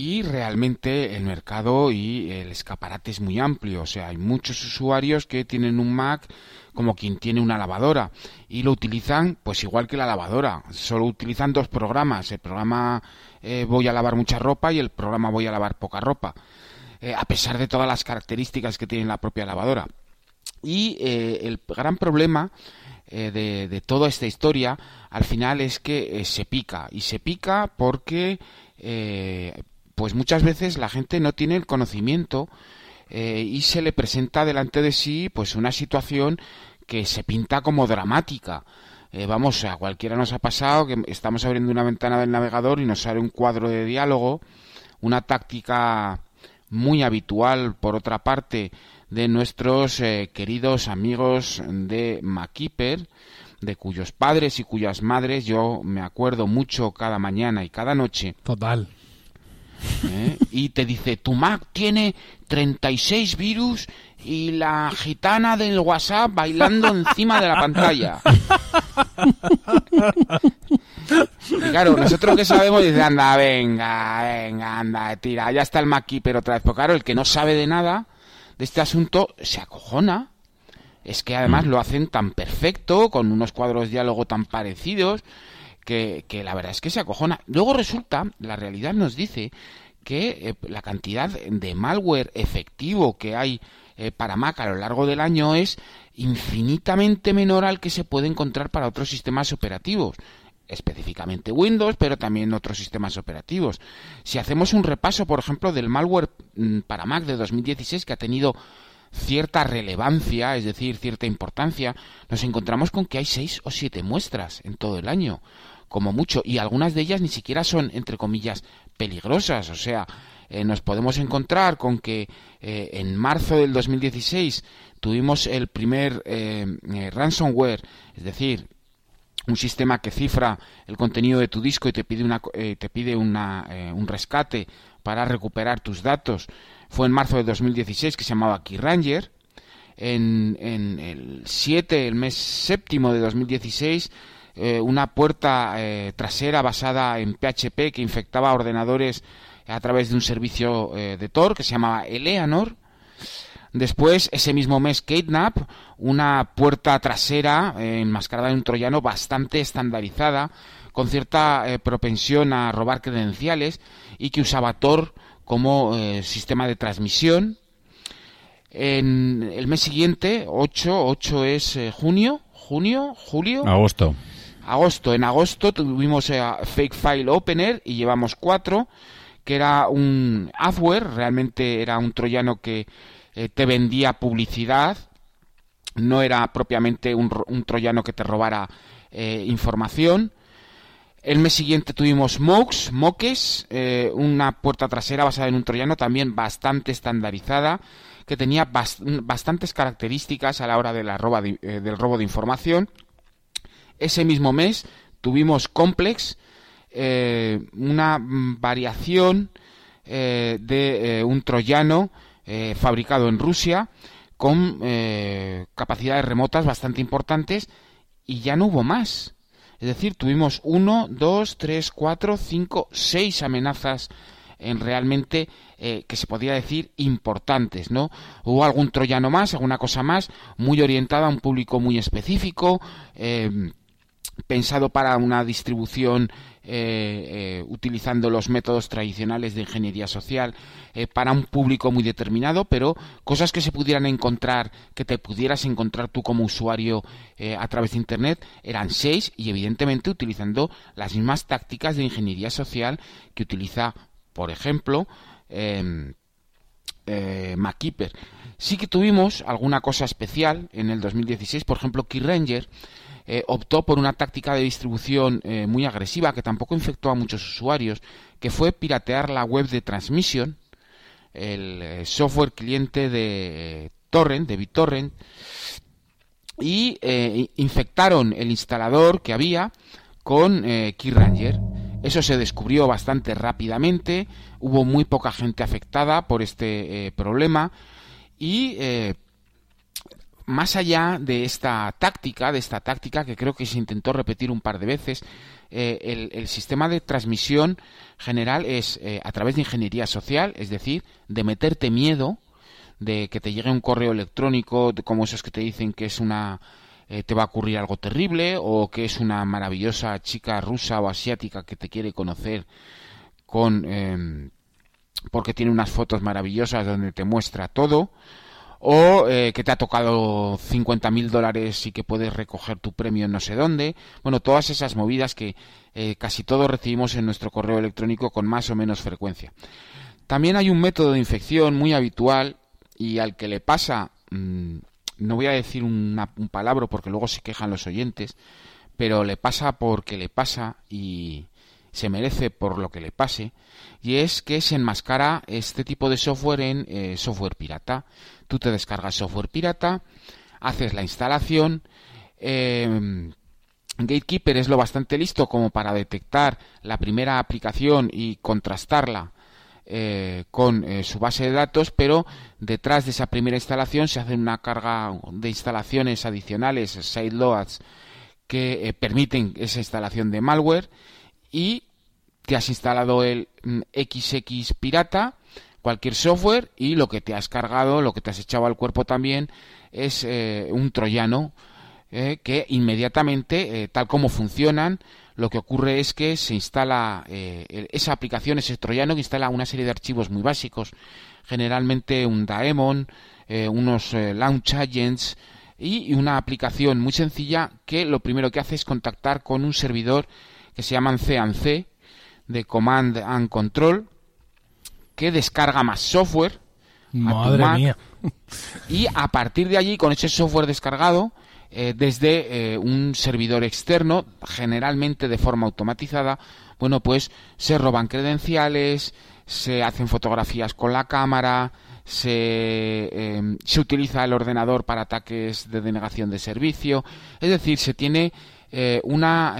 [SPEAKER 2] y realmente el mercado y el escaparate es muy amplio. O sea, hay muchos usuarios que tienen un Mac como quien tiene una lavadora y lo utilizan pues igual que la lavadora. Solo utilizan dos programas. El programa eh, voy a lavar mucha ropa y el programa voy a lavar poca ropa. Eh, a pesar de todas las características que tiene la propia lavadora. Y eh, el gran problema de, de, toda esta historia al final es que se pica. Y se pica porque pues muchas veces la gente no tiene el conocimiento eh, y se le presenta delante de sí pues una situación que se pinta como dramática. Eh, vamos, a cualquiera nos ha pasado que estamos abriendo una ventana del navegador y nos sale un cuadro de diálogo, una táctica muy habitual, por otra parte, de nuestros eh, queridos amigos de Makeeper, de cuyos padres y cuyas madres yo me acuerdo mucho cada mañana y cada noche.
[SPEAKER 1] Total.
[SPEAKER 2] ¿Eh? y te dice, tu Mac tiene 36 virus y la gitana del WhatsApp bailando encima de la pantalla. y claro, nosotros que sabemos, dice, anda, venga, venga, anda, tira, ya está el Keeper otra vez. Pero claro, el que no sabe de nada de este asunto se acojona. Es que además lo hacen tan perfecto, con unos cuadros de diálogo tan parecidos, que, la verdad es que se acojona. Luego resulta, la realidad nos dice que eh, la cantidad de malware efectivo que hay eh, para Mac a lo largo del año es infinitamente menor al que se puede encontrar para otros sistemas operativos específicamente Windows, pero también otros sistemas operativos. Si hacemos un repaso, por ejemplo, del malware mm, para Mac de 2016 que ha tenido cierta relevancia, es decir, cierta importancia, nos encontramos con que hay seis o siete muestras en todo el año como mucho, y algunas de ellas ni siquiera son, entre comillas, peligrosas. O sea, eh, nos podemos encontrar con que eh, en marzo del 2016 tuvimos el primer eh, ransomware, es decir, un sistema que cifra el contenido de tu disco y te pide, una, te pide una, un rescate para recuperar tus datos. Fue en marzo del 2016 que se llamaba Keyranger. En, el 7, el mes séptimo de 2016, eh, una puerta eh, trasera basada en PHP que infectaba ordenadores a través de un servicio eh, de Tor que se llamaba Eleanor. Después, ese mismo mes, Kidnap, una puerta trasera enmascarada en un troyano bastante estandarizada, con cierta propensión a robar credenciales y que usaba Tor como sistema de transmisión. En el mes siguiente, 8, 8 es junio, junio, julio.
[SPEAKER 3] Agosto
[SPEAKER 2] agosto. En agosto tuvimos eh, Fake File Opener y llevamos cuatro, que era un adware, realmente era un troyano que eh, te vendía publicidad, no era propiamente un, troyano que te robara eh, información. El mes siguiente tuvimos Mox, Moques, una puerta trasera basada en un troyano también bastante estandarizada, que tenía bastantes características a la hora la del robo de información ese mismo mes tuvimos Complex, eh, una variación eh, de eh, un troyano fabricado en Rusia con capacidades remotas bastante importantes y ya no hubo más. Es decir, tuvimos uno, dos, tres, cuatro, cinco, seis amenazas en realmente que se podría decir importantes, ¿no? Hubo algún troyano más, alguna cosa más, muy orientada a un público muy específico, pensado para una distribución eh, eh, utilizando los métodos tradicionales de ingeniería social eh, para un público muy determinado, pero cosas que se pudieran encontrar, que te pudieras encontrar tú como usuario a través de Internet, eran seis y evidentemente utilizando las mismas tácticas de ingeniería social que utiliza, por ejemplo, eh, MacKeeper. Sí que tuvimos alguna cosa especial en el 2016, por ejemplo, KeyRanger eh, optó por una táctica de distribución eh, muy agresiva que tampoco infectó a muchos usuarios, que fue piratear la web de Transmission, el eh, software cliente de Torrent, de BitTorrent, y infectaron el instalador que había con KeyRanger. Eso se descubrió bastante rápidamente, hubo muy poca gente afectada por este problema y más allá de esta táctica, de esta táctica que creo que se intentó repetir un par de veces, eh, el, sistema de transmisión general es eh, a través de ingeniería social, es decir, de meterte miedo de que te llegue un correo electrónico como esos que te dicen que es una eh, te va a ocurrir algo terrible o que es una maravillosa chica rusa o asiática que te quiere conocer con porque tiene unas fotos maravillosas donde te muestra todo o eh, que te ha tocado 50 mil dólares y que puedes recoger tu premio en no sé dónde. Bueno, todas esas movidas que eh, casi todos recibimos en nuestro correo electrónico con más o menos frecuencia. También hay un método de infección muy habitual y al que le pasa, mm, no voy a decir un palabra porque luego se quejan los oyentes, pero le pasa porque le pasa y se merece por lo que le pase, y es que se enmascara este tipo de software en eh, software pirata. Tú te descargas software pirata, haces la instalación, em, Gatekeeper es lo bastante listo como para detectar la primera aplicación y contrastarla eh, con eh, su base de datos, pero detrás de esa primera instalación se hace una carga de instalaciones adicionales, sideloads, que permiten esa instalación de malware y te has instalado el XX pirata, cualquier software y lo que te has cargado, lo que te has echado al cuerpo también es eh, un troyano eh, que inmediatamente, eh, tal como funcionan, lo que ocurre es que se instala esa aplicación, ese troyano que instala una serie de archivos muy básicos, generalmente un daemon, unos launch agents y una aplicación muy sencilla que lo primero que hace es contactar con un servidor que se llaman C de Command and Control que descarga más software.
[SPEAKER 1] Madre mía.
[SPEAKER 2] Y a partir de allí, con ese software descargado, eh, desde eh, un servidor externo, generalmente de forma automatizada, bueno, pues se roban credenciales, se hacen fotografías con la cámara, se, em, se utiliza el ordenador para ataques de denegación de servicio, es decir, se tiene eh, una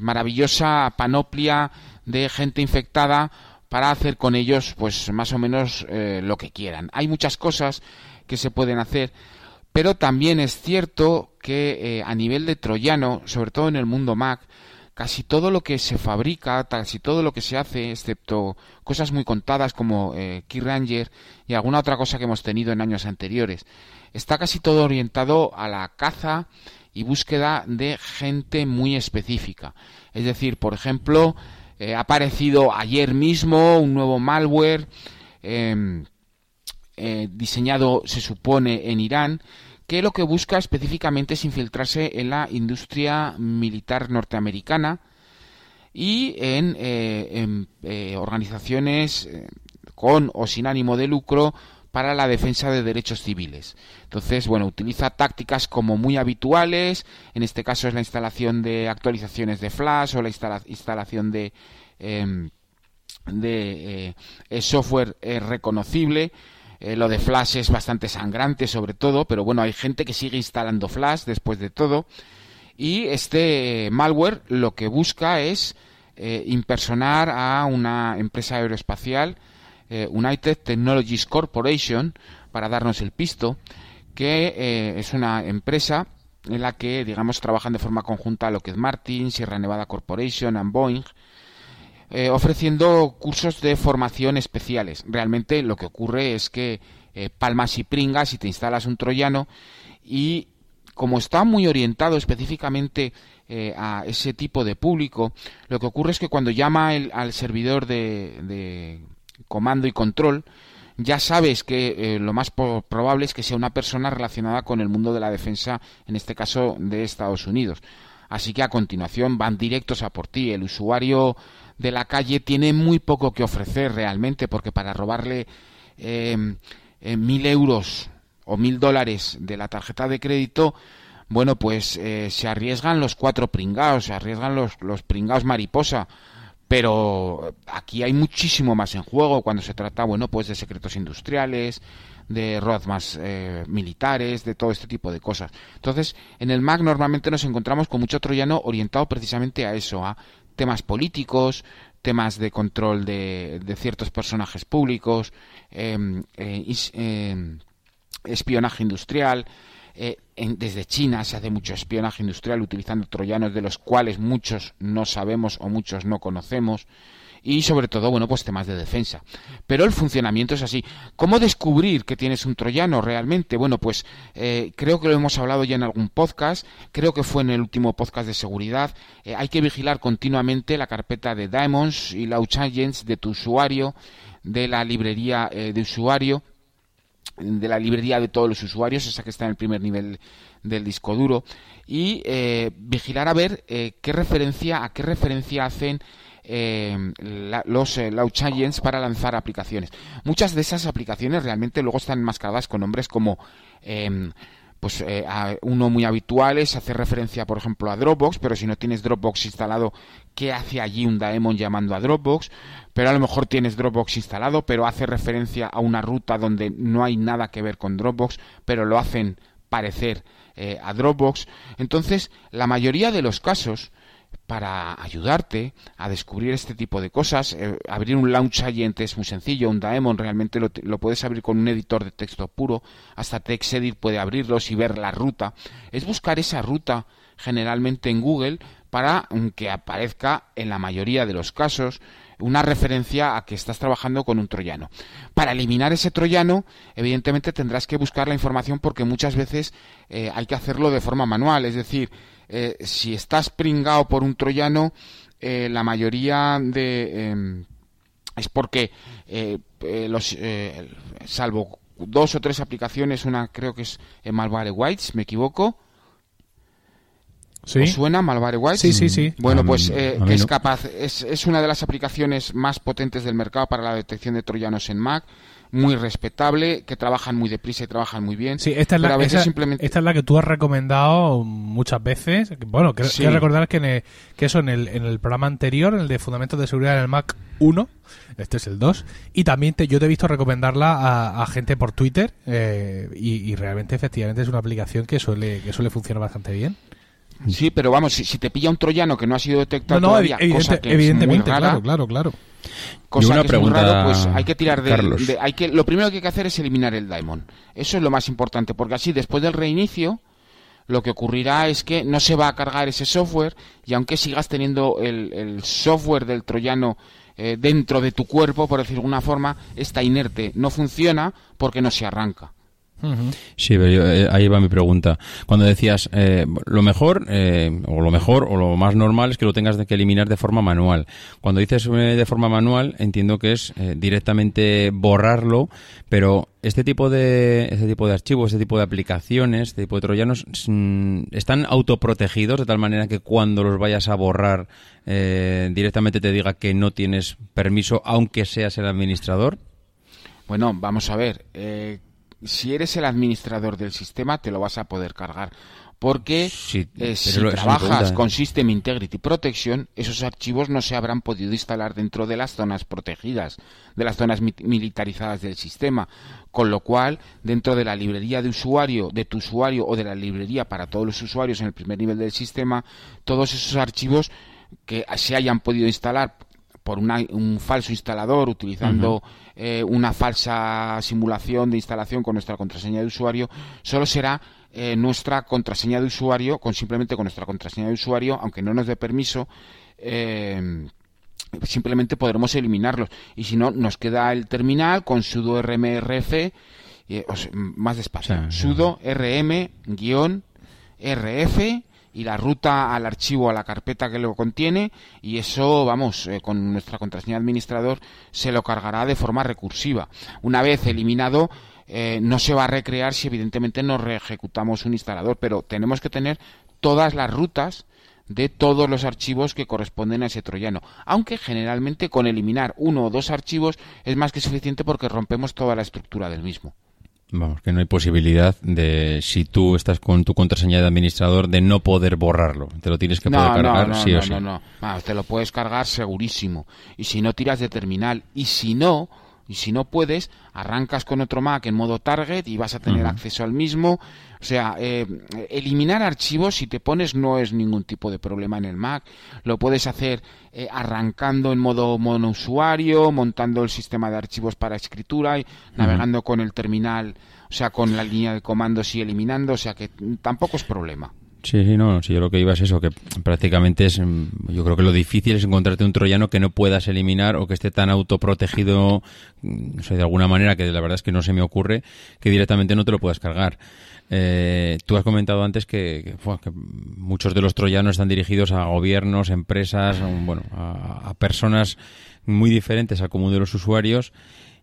[SPEAKER 2] maravillosa panoplia de gente infectada para hacer con ellos pues más o menos eh, lo que quieran. Hay muchas cosas que se pueden hacer, pero también es cierto que eh, a nivel de troyano, sobre todo en el mundo Mac, casi todo lo que se fabrica, casi todo lo que se hace, excepto cosas muy contadas como eh, y alguna otra cosa que hemos tenido en años anteriores, está casi todo orientado a la caza y búsqueda de gente muy específica. Es decir, por ejemplo, eh, ha aparecido ayer mismo un nuevo malware em, eh, diseñado, se supone, en Irán, que lo que busca específicamente es infiltrarse en la industria militar norteamericana y en, eh, organizaciones con o sin ánimo de lucro para la defensa de derechos civiles. Entonces, bueno, utiliza tácticas como muy habituales, en este caso es la instalación de actualizaciones de Flash o la instalación de, em, de eh, software eh, reconocible. Eh, lo de Flash es bastante sangrante sobre todo, pero bueno, hay gente que sigue instalando Flash después de todo. Y este malware lo que busca es impersonar a una empresa aeroespacial eh, United Technologies Corporation, para darnos el pisto, que eh, es una empresa en la que, digamos, trabajan de forma conjunta Lockheed Martin, Sierra Nevada Corporation y Boeing, eh, ofreciendo cursos de formación especiales. Realmente lo que ocurre es que palmas y pringas y te instalas un troyano y como está muy orientado específicamente a ese tipo de público, lo que ocurre es que cuando llama al servidor de, comando y control, ya sabes que eh, lo más probable es que sea una persona relacionada con el mundo de la defensa, en este caso de Estados Unidos. Así que a continuación van directos a por ti. El usuario de la calle tiene muy poco que ofrecer realmente, porque para robarle em, eh, mil euros o mil dólares de la tarjeta de crédito, bueno, pues eh, se arriesgan los cuatro pringados, se arriesgan los, los pringados mariposa. Pero aquí hay muchísimo más en juego cuando se trata, bueno, pues de secretos industriales, de roadmaps eh, militares, de todo este tipo de cosas. Entonces, en el Mac normalmente nos encontramos con mucho troyano orientado precisamente a eso, a temas políticos, temas de control de, ciertos personajes públicos, em, eh, em, espionaje industrial. Eh, desde China se hace mucho espionaje industrial utilizando troyanos de los cuales muchos no sabemos o muchos no conocemos y sobre todo, bueno, pues temas de defensa. Pero el funcionamiento es así. ¿Cómo descubrir que tienes un troyano realmente? Bueno, pues eh, creo que lo hemos hablado ya en algún podcast, creo que fue en el último podcast de seguridad. Eh, hay que vigilar continuamente la carpeta de Diamonds y Launch Agents de tu usuario, de la librería eh, de usuario de la librería de todos los usuarios, esa que está en el primer nivel del disco duro, y vigilar a ver qué referencia, a qué referencia hacen eh, los eh, agents para lanzar aplicaciones. Muchas de esas aplicaciones realmente luego están enmascaradas con nombres como em, pues eh, uno muy habitual es hacer referencia, por ejemplo, a Dropbox, pero si no tienes Dropbox instalado, ¿qué hace allí un daemon llamando a Dropbox? Pero a lo mejor tienes Dropbox instalado, pero hace referencia a una ruta donde no hay nada que ver con Dropbox, pero lo hacen parecer eh, a Dropbox. Entonces, la mayoría de los casos, para ayudarte a descubrir este tipo de cosas. Eh, abrir un Launch Agent es muy sencillo, un Daemon realmente lo, puedes abrir con un editor de texto puro, hasta TextEdit puede abrirlos y ver la ruta. Es buscar esa ruta generalmente en Google para que aparezca en la mayoría de los casos una referencia a que estás trabajando con un troyano. Para eliminar ese troyano, evidentemente tendrás que buscar la información porque muchas veces eh, hay que hacerlo de forma manual, es decir, eh, si estás pringado por un troyano, eh, la mayoría de... Em, es porque los salvo dos o tres aplicaciones, una creo que es Malware Whites, me equivoco,
[SPEAKER 1] ¿Sí?
[SPEAKER 2] suena Malware Whites?
[SPEAKER 1] Sí, sí, sí.
[SPEAKER 2] Bueno, pues es capaz, es, es, una de las aplicaciones más potentes del mercado para la detección de troyanos en Mac muy respetable, que trabajan muy deprisa y trabajan muy bien.
[SPEAKER 1] Sí, esta es, la, simplemente... esta es la que tú has recomendado muchas veces. Bueno, quiero, recordar que, que eso en el, en el programa anterior, el de Fundamentos de Seguridad en el Mac 1, este es el 2, y también te, yo te he visto recomendarla a, gente por Twitter eh, y, realmente efectivamente es una aplicación que suele, que suele funcionar bastante bien.
[SPEAKER 2] Sí, pero vamos, si, te pilla un troyano que no ha sido detectado todavía, cosa que
[SPEAKER 1] evidentemente,
[SPEAKER 2] es muy
[SPEAKER 1] claro, claro, claro.
[SPEAKER 2] Cosa una que pregunta, es muy raro, pues hay que tirar de, hay que, lo primero que hay que hacer es eliminar el daemon. Eso es lo más importante, porque así después del reinicio lo que ocurrirá es que no se va a cargar ese software y aunque sigas teniendo el, software del troyano eh, dentro de tu cuerpo, por decirlo de alguna forma, está inerte, no funciona porque no se arranca.
[SPEAKER 3] Sí, eh, ahí va mi pregunta. Cuando decías eh, lo mejor, eh, o lo mejor, o lo más normal es que lo tengas que eliminar de forma manual. Cuando dices de forma manual, entiendo que es directamente borrarlo, pero este tipo de este tipo de archivos, este tipo de aplicaciones, este tipo de troyanos mm, están autoprotegidos de tal manera que cuando los vayas a borrar directamente te diga que no tienes permiso, aunque seas el administrador.
[SPEAKER 2] Bueno, vamos a ver si eres el administrador del sistema, te lo vas a poder cargar. Porque eh, si trabajas con System Integrity Protection, esos archivos no se habrán podido instalar dentro de las zonas protegidas, de las zonas militarizadas del sistema. Con lo cual, dentro de la librería de usuario, de tu usuario o de la librería para todos los usuarios en el primer nivel del sistema, todos esos archivos que se hayan podido instalar por un falso instalador utilizando eh, una falsa simulación de instalación con nuestra contraseña de usuario, solo será eh, nuestra contraseña de usuario, con simplemente con nuestra contraseña de usuario, aunque no nos dé permiso, eh, simplemente podremos eliminarlos. Y si no, nos queda el terminal con sudo rmrf, más despacio, sudo rm-rf y la ruta al archivo, a la carpeta que lo contiene, y eso, vamos, eh, con nuestra contraseña administrador se lo cargará de forma recursiva. Una vez eliminado, eh, no se va a recrear si evidentemente no reejecutamos un instalador, pero tenemos que tener todas las rutas de todos los archivos que corresponden a ese troyano. Aunque generalmente con eliminar uno o dos archivos es más que suficiente porque rompemos toda la estructura del mismo.
[SPEAKER 3] Vamos, que no hay posibilidad de, si tú estás con tu contraseña de administrador, de no poder borrarlo. Te lo tienes que poder cargar sí o sí.
[SPEAKER 2] No, no, no. te lo puedes cargar segurísimo. Y si no, tiras de terminal. Y si no, y si no puedes, arrancas con otro Mac en modo target y vas a tener acceso al mismo. O sea, eh, eliminar archivos si te pones no es ningún tipo de problema en el Mac. Lo puedes hacer eh, arrancando en modo monousuario, montando el sistema de archivos para escritura y navegando con el terminal, o sea, con la línea de comandos y eliminando. O sea, que tampoco es problema.
[SPEAKER 3] Sí, sí, no, sí, yo lo que iba es eso, que prácticamente es, mm, yo creo que lo difícil es encontrarte un troyano que no puedas eliminar o que esté tan autoprotegido, mm, no sé, de alguna manera, que la verdad es que no se me ocurre, que directamente no te lo puedas cargar. Eh, tú has comentado antes que, muchos de los troyanos están dirigidos a gobiernos, empresas, bueno, a, a personas muy diferentes al común de los usuarios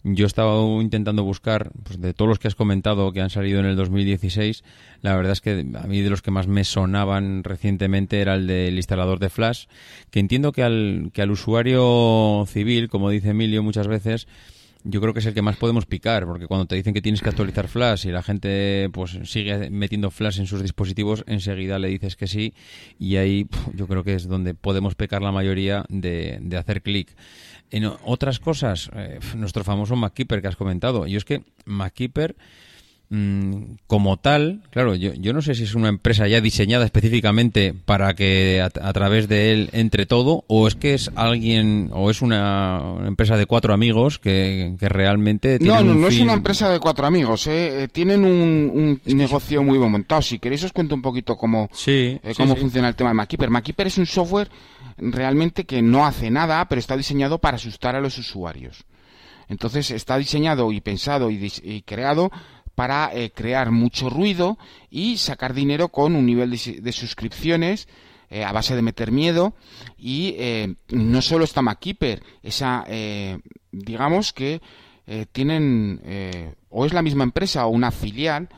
[SPEAKER 3] yo he estado intentando buscar, pues de todos los que has comentado que han salido en el 2016, la verdad es que a mí de los que más me sonaban recientemente era el del instalador de Flash, que entiendo que al, que al usuario civil, como dice Emilio muchas veces, yo creo que es el que más podemos picar, porque cuando te dicen que tienes que actualizar Flash y la gente pues sigue metiendo Flash en sus dispositivos, enseguida le dices que sí y ahí yo creo que es donde podemos pecar la mayoría de, de hacer clic. En otras cosas, eh, nuestro famoso MacKeeper que has comentado. Yo es que MacKeeper como tal, claro, yo, yo no sé si es una empresa ya diseñada específicamente para que a, través de él entre todo, o es que es alguien, o es una, empresa de cuatro amigos que, realmente...
[SPEAKER 2] No, no, no es una empresa de cuatro amigos, ¿eh? eh tienen un, negocio muy bien montado. Si queréis os cuento un poquito cómo,
[SPEAKER 3] eh,
[SPEAKER 2] cómo funciona el tema de MacKeeper. MacKeeper es un software realmente que no hace nada, pero está diseñado para asustar a los usuarios. Entonces está diseñado y pensado y creado para eh, crear mucho ruido y sacar dinero con un nivel de, suscripciones eh, a base de meter miedo y eh, no solo está MacKeeper, esa digamos que tienen o es la misma empresa o una filial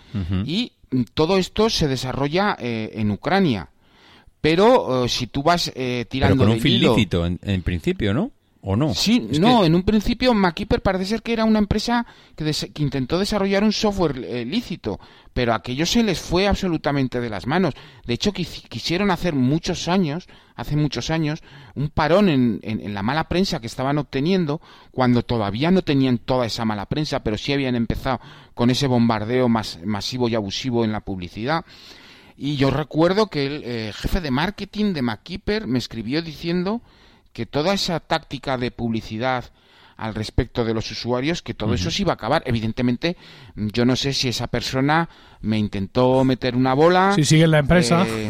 [SPEAKER 2] y todo esto se desarrolla en Ucrania. Pero si tú vas tirando
[SPEAKER 3] Pero con un fin en principio, ¿no? ¿O no?
[SPEAKER 2] Sí, no, en un principio MacKeeper parece ser que era una empresa que, intentó desarrollar un software eh, lícito, pero aquello se les fue absolutamente de las manos. De hecho, quisieron hacer muchos años, hace muchos años, un parón en, la mala prensa que estaban obteniendo, cuando todavía no tenían toda esa mala prensa, pero sí habían empezado con ese bombardeo masivo y abusivo en la publicidad. Y yo recuerdo que el eh, jefe de marketing de MacKeeper me escribió diciendo que toda esa táctica de publicidad al respecto de los usuarios, que todo eso se iba a acabar. Evidentemente, yo no sé si esa persona me intentó meter una bola.
[SPEAKER 1] Si sigue en la empresa.
[SPEAKER 2] Eh,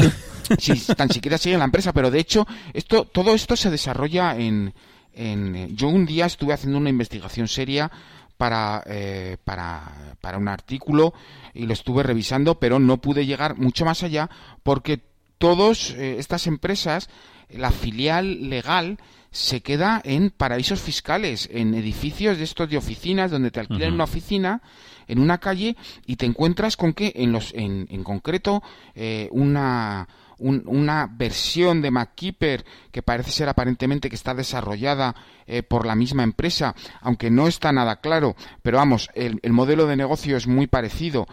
[SPEAKER 2] si tan siquiera sigue en la empresa, pero de hecho, esto, todo esto se desarrolla en, en. Yo un día estuve haciendo una investigación seria para, eh, para, para un artículo y lo estuve revisando, pero no pude llegar mucho más allá porque todas eh, estas empresas la filial legal se queda en paraísos fiscales, en edificios de estos de oficinas donde te alquilan una oficina en una calle y te encuentras con que en los en, en concreto eh, una una versión de MacKeeper que parece ser aparentemente que está desarrollada eh, por la misma empresa, aunque no está nada claro, pero vamos, el, modelo de negocio es muy parecido.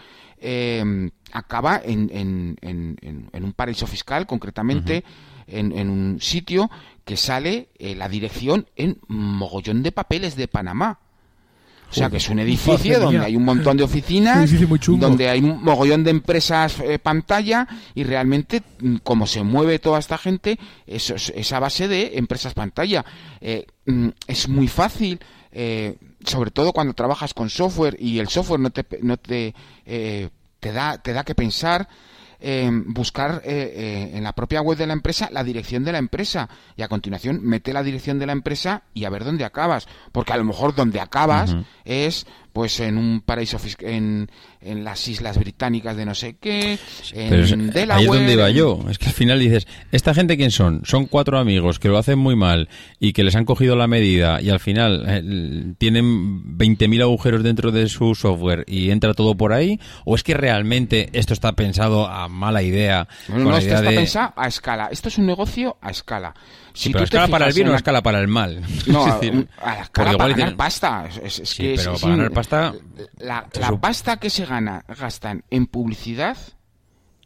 [SPEAKER 2] Eh, acaba en, en, en, en, un paraíso fiscal, concretamente en, un sitio que sale eh, la dirección en mogollón de papeles de Panamá. O sea, que es un edificio donde hay un montón de oficinas, donde hay un mogollón de empresas eh, pantalla y realmente mm, como se mueve toda esta gente, eso es, a base de empresas pantalla. Eh, mm, es muy fácil, sobre todo cuando trabajas con software y el software no te, no te, te, da, te da que pensar buscar eh, eh, en la propia web de la empresa la dirección de la empresa y a continuación mete la dirección de la empresa y a ver dónde acabas porque a lo mejor donde acabas es pues en un paraíso fiscal, en, en las islas británicas de no sé qué, en
[SPEAKER 3] Pero es-
[SPEAKER 2] Delaware.
[SPEAKER 3] ahí es donde iba yo. Es que al final dices, ¿esta gente quién son? Son cuatro amigos que lo hacen muy mal y que les han cogido la medida y al final eh, tienen 20.000 agujeros dentro de su software y entra todo por ahí. ¿O es que realmente esto está pensado a mala idea?
[SPEAKER 2] No, no, esto está
[SPEAKER 3] de-
[SPEAKER 2] pensado a escala. Esto es un negocio a escala.
[SPEAKER 3] Sí,
[SPEAKER 2] Si
[SPEAKER 3] pero a
[SPEAKER 2] tú te
[SPEAKER 3] escala para el bien
[SPEAKER 2] en
[SPEAKER 3] o a
[SPEAKER 2] la-
[SPEAKER 3] escala para el mal.
[SPEAKER 2] No,
[SPEAKER 3] Es
[SPEAKER 2] a,
[SPEAKER 3] decir,
[SPEAKER 2] un- a la
[SPEAKER 3] porque
[SPEAKER 2] escala para ganar pasta. Es, es- es
[SPEAKER 3] Sí,
[SPEAKER 2] que
[SPEAKER 3] pero para ganar pasta...
[SPEAKER 2] La, la pasta que se gana, gastan en publicidad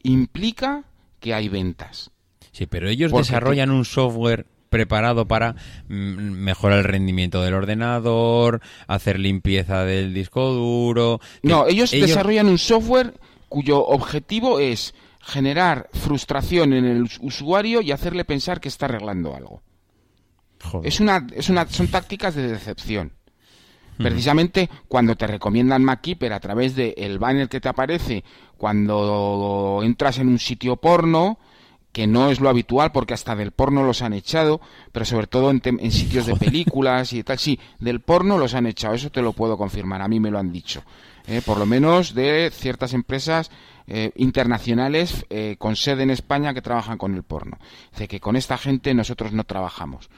[SPEAKER 2] implica que hay ventas.
[SPEAKER 3] Sí, pero ellos
[SPEAKER 2] Porque
[SPEAKER 3] desarrollan un software preparado para mm, mejorar el rendimiento del ordenador, hacer limpieza del disco duro.
[SPEAKER 2] No, ellos, desarrollan un software cuyo objetivo es generar frustración en el us- usuario y hacerle pensar que está arreglando algo.
[SPEAKER 3] Joder.
[SPEAKER 2] Es una, es una, son tácticas de decepción. Precisamente cuando te recomiendan MacKeeper a través del banner que te aparece cuando entras en un sitio porno, que no es lo habitual porque hasta del porno los han echado, pero sobre todo en, en sitios de películas y tal, sí, del porno los han echado, eso te lo puedo confirmar, a mí me lo han dicho. Eh, por lo menos de ciertas empresas eh, internacionales eh, con sede en España que trabajan con el porno. Dice que con esta gente nosotros no trabajamos.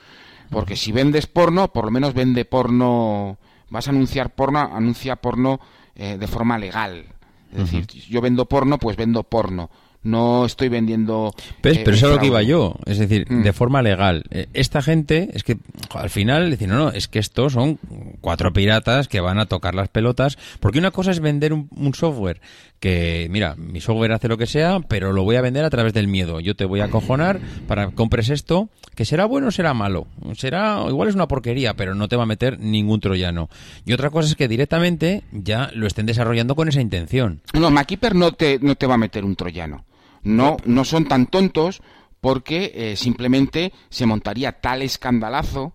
[SPEAKER 2] Porque si vendes porno, por lo menos vende porno, vas a anunciar porno, anuncia porno eh, de forma legal. Es decir, yo vendo porno, pues vendo porno. No estoy vendiendo...
[SPEAKER 3] ¿Ves?
[SPEAKER 2] eh,
[SPEAKER 3] Pero eso es lo que iba yo. Es decir,
[SPEAKER 2] Mm.
[SPEAKER 3] de forma legal. Eh, Esta gente, es que al final dicen, no, no, es que estos son cuatro piratas que van a tocar las pelotas. Porque una cosa es vender un, un software que, mira, mi software hace lo que sea, pero lo voy a vender a través del miedo. Yo te voy a acojonar para que compres esto, que será bueno o será malo. Será, igual es una porquería, pero no te va a meter ningún troyano. Y otra cosa es que directamente ya lo estén desarrollando con esa intención.
[SPEAKER 2] No, MacKeeper no te, no te va a meter un troyano. No, no son tan tontos porque eh, simplemente se montaría tal escandalazo,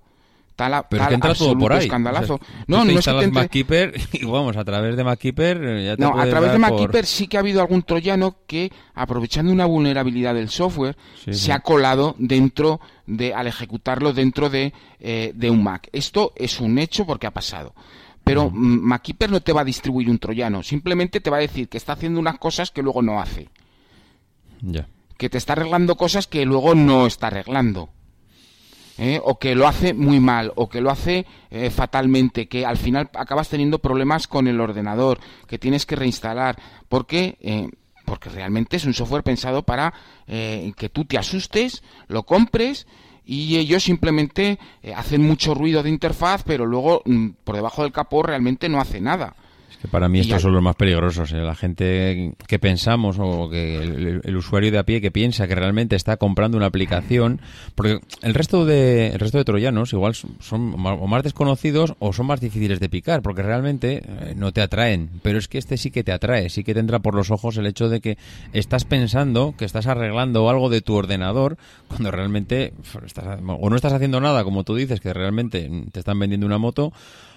[SPEAKER 2] tal,
[SPEAKER 3] Pero es
[SPEAKER 2] tal
[SPEAKER 3] que entra todo por ahí.
[SPEAKER 2] escandalazo.
[SPEAKER 3] O sea, tú
[SPEAKER 2] no,
[SPEAKER 3] te
[SPEAKER 2] no es que
[SPEAKER 3] instalas
[SPEAKER 2] te entre-
[SPEAKER 3] MacKeeper y vamos, a través de MacKeeper eh, ya te
[SPEAKER 2] No, a través de
[SPEAKER 3] por-
[SPEAKER 2] MacKeeper sí que ha habido algún troyano que, aprovechando una vulnerabilidad del software,
[SPEAKER 3] Sí,
[SPEAKER 2] se
[SPEAKER 3] sí.
[SPEAKER 2] ha colado dentro de, al ejecutarlo dentro de, eh, de un Mac. Esto es un hecho porque ha pasado. Pero MacKeeper no te va a distribuir un troyano, simplemente te va a decir que está haciendo unas cosas que luego no hace.
[SPEAKER 3] Ya.
[SPEAKER 2] Que te está arreglando cosas que luego no está arreglando. ¿Eh? o que lo hace muy mal, o que lo hace eh, fatalmente, que al final acabas teniendo problemas con el ordenador, que tienes que reinstalar, porque eh, porque realmente es un software pensado para eh, que tú te asustes, lo compres y ellos simplemente eh, hacen mucho ruido de interfaz, pero luego mm, por debajo del capó realmente no hace nada.
[SPEAKER 3] Que para mí estos son los más peligrosos. ¿eh? La gente que pensamos o que el, el usuario de a pie que piensa que realmente está comprando una aplicación, porque el resto de el resto de troyanos igual son- son o más desconocidos o son más difíciles de picar, porque realmente eh, no te atraen. Pero es que este sí que te atrae, sí que te entra por los ojos el hecho de que estás pensando que estás arreglando algo de tu ordenador cuando realmente estás- o no estás haciendo nada, como tú dices, que realmente te están vendiendo una moto.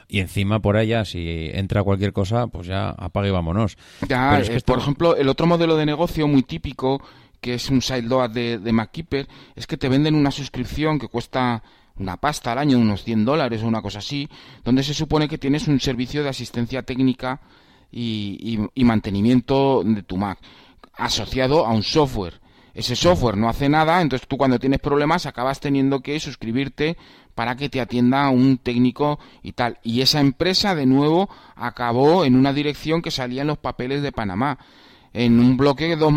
[SPEAKER 3] Y encima por allá, si entra cualquier cosa, pues ya apague y vámonos.
[SPEAKER 2] Ya,
[SPEAKER 3] Pero es que
[SPEAKER 2] eh,
[SPEAKER 3] esto-
[SPEAKER 2] por ejemplo, el otro modelo de negocio muy típico, que es un sideload de, de MacKeeper, es que te venden una suscripción que cuesta una pasta al año, unos 100 dólares o una cosa así, donde se supone que tienes un servicio de asistencia técnica y, y- y mantenimiento de tu Mac, asociado a un software. Ese software no hace nada, entonces tú cuando tienes problemas acabas teniendo que suscribirte para que te atienda un técnico y tal. Y esa empresa, de nuevo, acabó en una dirección que salía en los papeles de Panamá, en un bloque dos,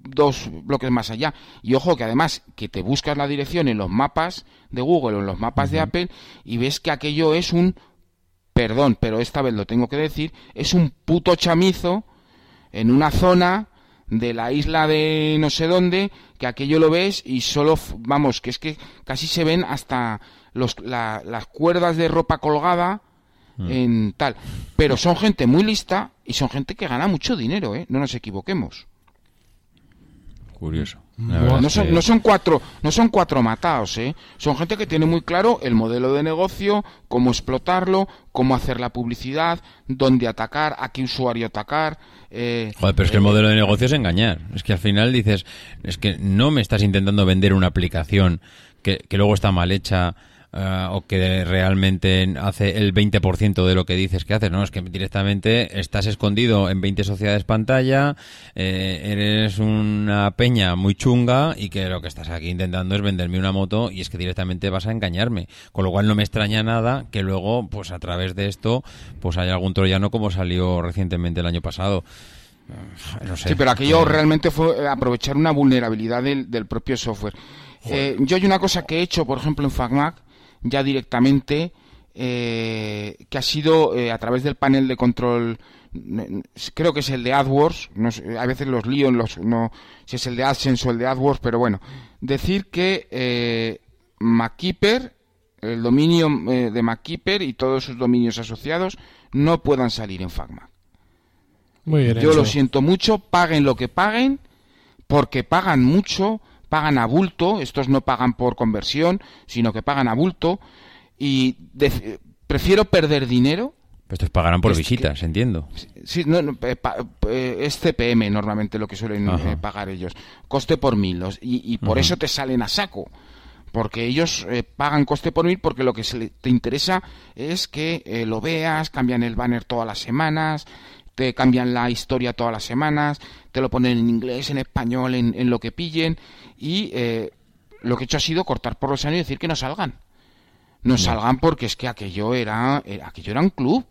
[SPEAKER 2] dos bloques más allá. Y ojo que además que te buscas la dirección en los mapas de Google o en los mapas de Apple y ves que aquello es un, perdón, pero esta vez lo tengo que decir, es un puto chamizo en una zona de la isla de no sé dónde, que aquello lo ves y solo, vamos, que es que casi se ven hasta los, la- las cuerdas de ropa colgada en tal. Pero son gente muy lista y son gente que gana mucho dinero, ¿eh? No nos equivoquemos.
[SPEAKER 3] Curioso. Verdad
[SPEAKER 2] No son,
[SPEAKER 3] que-
[SPEAKER 2] no son cuatro, no son cuatro matados, ¿eh? Son gente que tiene muy claro el modelo de negocio, cómo explotarlo, cómo hacer la publicidad, dónde atacar, a qué usuario atacar. eh,
[SPEAKER 3] Joder, pero es que el modelo de negocio es engañar. Es que al final dices, es que no me estás intentando vender una aplicación que, que luego está mal hecha eh, o que realmente hace el 20% de lo que dices que haces, ¿no? Es que directamente estás escondido en 20 sociedades pantalla, eh, eres una peña muy chunga y que lo que estás aquí intentando es venderme una moto y es que directamente vas a engañarme. Con lo cual no me extraña nada que luego, pues a través de esto, pues haya algún troyano como salió recientemente el año pasado.
[SPEAKER 2] No sé. Sí, pero aquello realmente fue aprovechar una vulnerabilidad del, del propio software. Eh, yo hay una cosa que he hecho, por ejemplo, en FacMac, ya directamente, eh, que ha sido eh, a través del panel de control, creo que es el de AdWords, no a veces los lío en los, no si es el de AdSense o el de AdWords, pero bueno, decir que eh, MacKeeper, el dominio de MacKeeper y todos sus dominios asociados no puedan salir en FacMac. Muy bien Yo lo siento mucho, paguen lo que paguen, porque pagan mucho, pagan a bulto, estos no pagan por conversión, sino que pagan a bulto, y prefiero perder dinero.
[SPEAKER 3] Pero estos pagarán por visitas, entiendo.
[SPEAKER 2] Sí, no, eh, eh, es CPM normalmente lo que suelen eh, pagar ellos, coste por mil, y, por eso te salen a saco porque ellos pagan coste por mil porque lo que se te interesa es que lo veas, cambian el banner todas las semanas, te cambian la historia todas las semanas, te lo ponen en inglés, en español, en, lo que pillen, y eh, lo que he hecho ha sido cortar por los años y decir que no salgan. No, salgan porque es que aquello era, era, aquello era un club.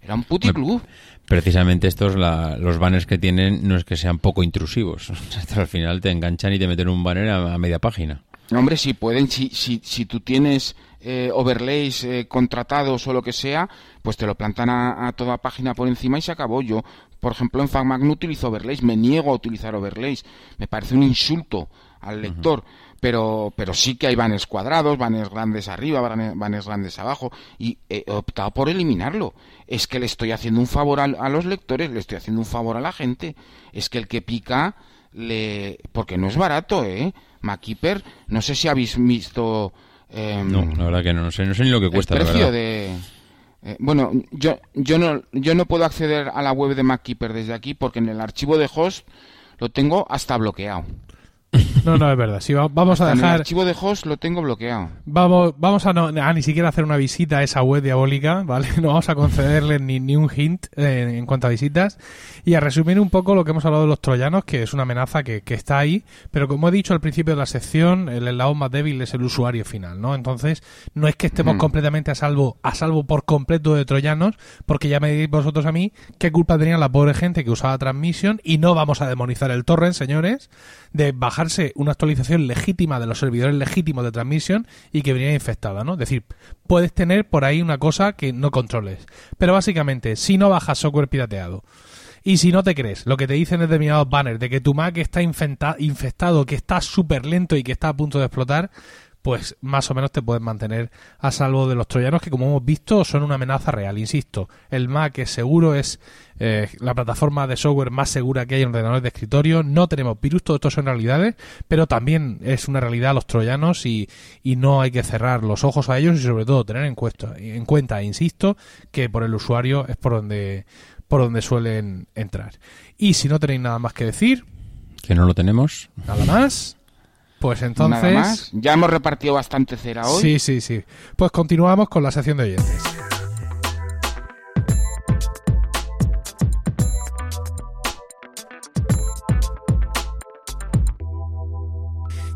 [SPEAKER 2] Era un puticlub.
[SPEAKER 3] Precisamente estos, los banners que tienen, no es que sean poco intrusivos. al final te enganchan y te meten un banner a, media página.
[SPEAKER 2] Hombre, si pueden, si, si, si tú tienes eh, overlays eh, contratados o lo que sea, pues te lo plantan a, toda página por encima y se acabó. Yo, por ejemplo, en FacMac no utilizo overlays, me niego a utilizar overlays. Me parece un insulto al lector. Pero, pero sí que hay banners cuadrados, banners grandes arriba, banners grandes abajo, y he optado por eliminarlo. Es que le estoy haciendo un favor a, a los lectores, le estoy haciendo un favor a la gente. Es que el que pica, le... porque no es barato, ¿eh? MacKeeper, no sé si habéis visto
[SPEAKER 3] Em, no, la verdad que no, no sé, no sé ni lo que cuesta.
[SPEAKER 2] El precio de... Eh, bueno, yo, yo, no, yo no puedo acceder a la web de MacKeeper desde aquí porque en el archivo de host lo tengo hasta bloqueado.
[SPEAKER 1] No, no, es verdad. vamos a dejar.
[SPEAKER 2] El archivo de host lo tengo bloqueado.
[SPEAKER 1] Vamos, vamos a, no, ni siquiera hacer una visita a esa web diabólica, ¿vale? No vamos a concederle ni, ni un hint eh, en cuanto a visitas. Y a resumir un poco lo que hemos hablado de los troyanos, que es una amenaza que, que está ahí, pero como he dicho al principio de la sección, el eslabón más débil es el usuario final, ¿no? Entonces, no es que estemos mm. completamente a salvo, a salvo por completo de troyanos, porque ya me diréis vosotros a mí qué culpa tenía la pobre gente que usaba Transmission, y no vamos a demonizar el torrent, señores, de bajarse una actualización legítima de los servidores legítimos de transmisión y que venía infectada, ¿no? Es decir, puedes tener por ahí una cosa que no controles. Pero básicamente, si no bajas software pirateado y si no te crees lo que te dicen determinados banners de que tu Mac está infectado, que está súper lento y que está a punto de explotar, pues más o menos te puedes mantener a salvo de los troyanos que como hemos visto son una amenaza real. Insisto, el Mac es seguro, es eh, la plataforma de software más segura que hay en ordenadores de escritorio. No tenemos virus, todo esto son realidades, pero también es una realidad los troyanos y, y no hay que cerrar los ojos a ellos y sobre todo tener en cuenta, en cuenta, insisto, que por el usuario es por donde, por donde suelen entrar. Y si no tenéis nada más que decir...
[SPEAKER 3] Que no lo tenemos.
[SPEAKER 1] Nada más. Pues entonces.
[SPEAKER 2] Ya hemos repartido bastante cera hoy.
[SPEAKER 1] Sí, sí, sí. Pues continuamos con la sección de oyentes.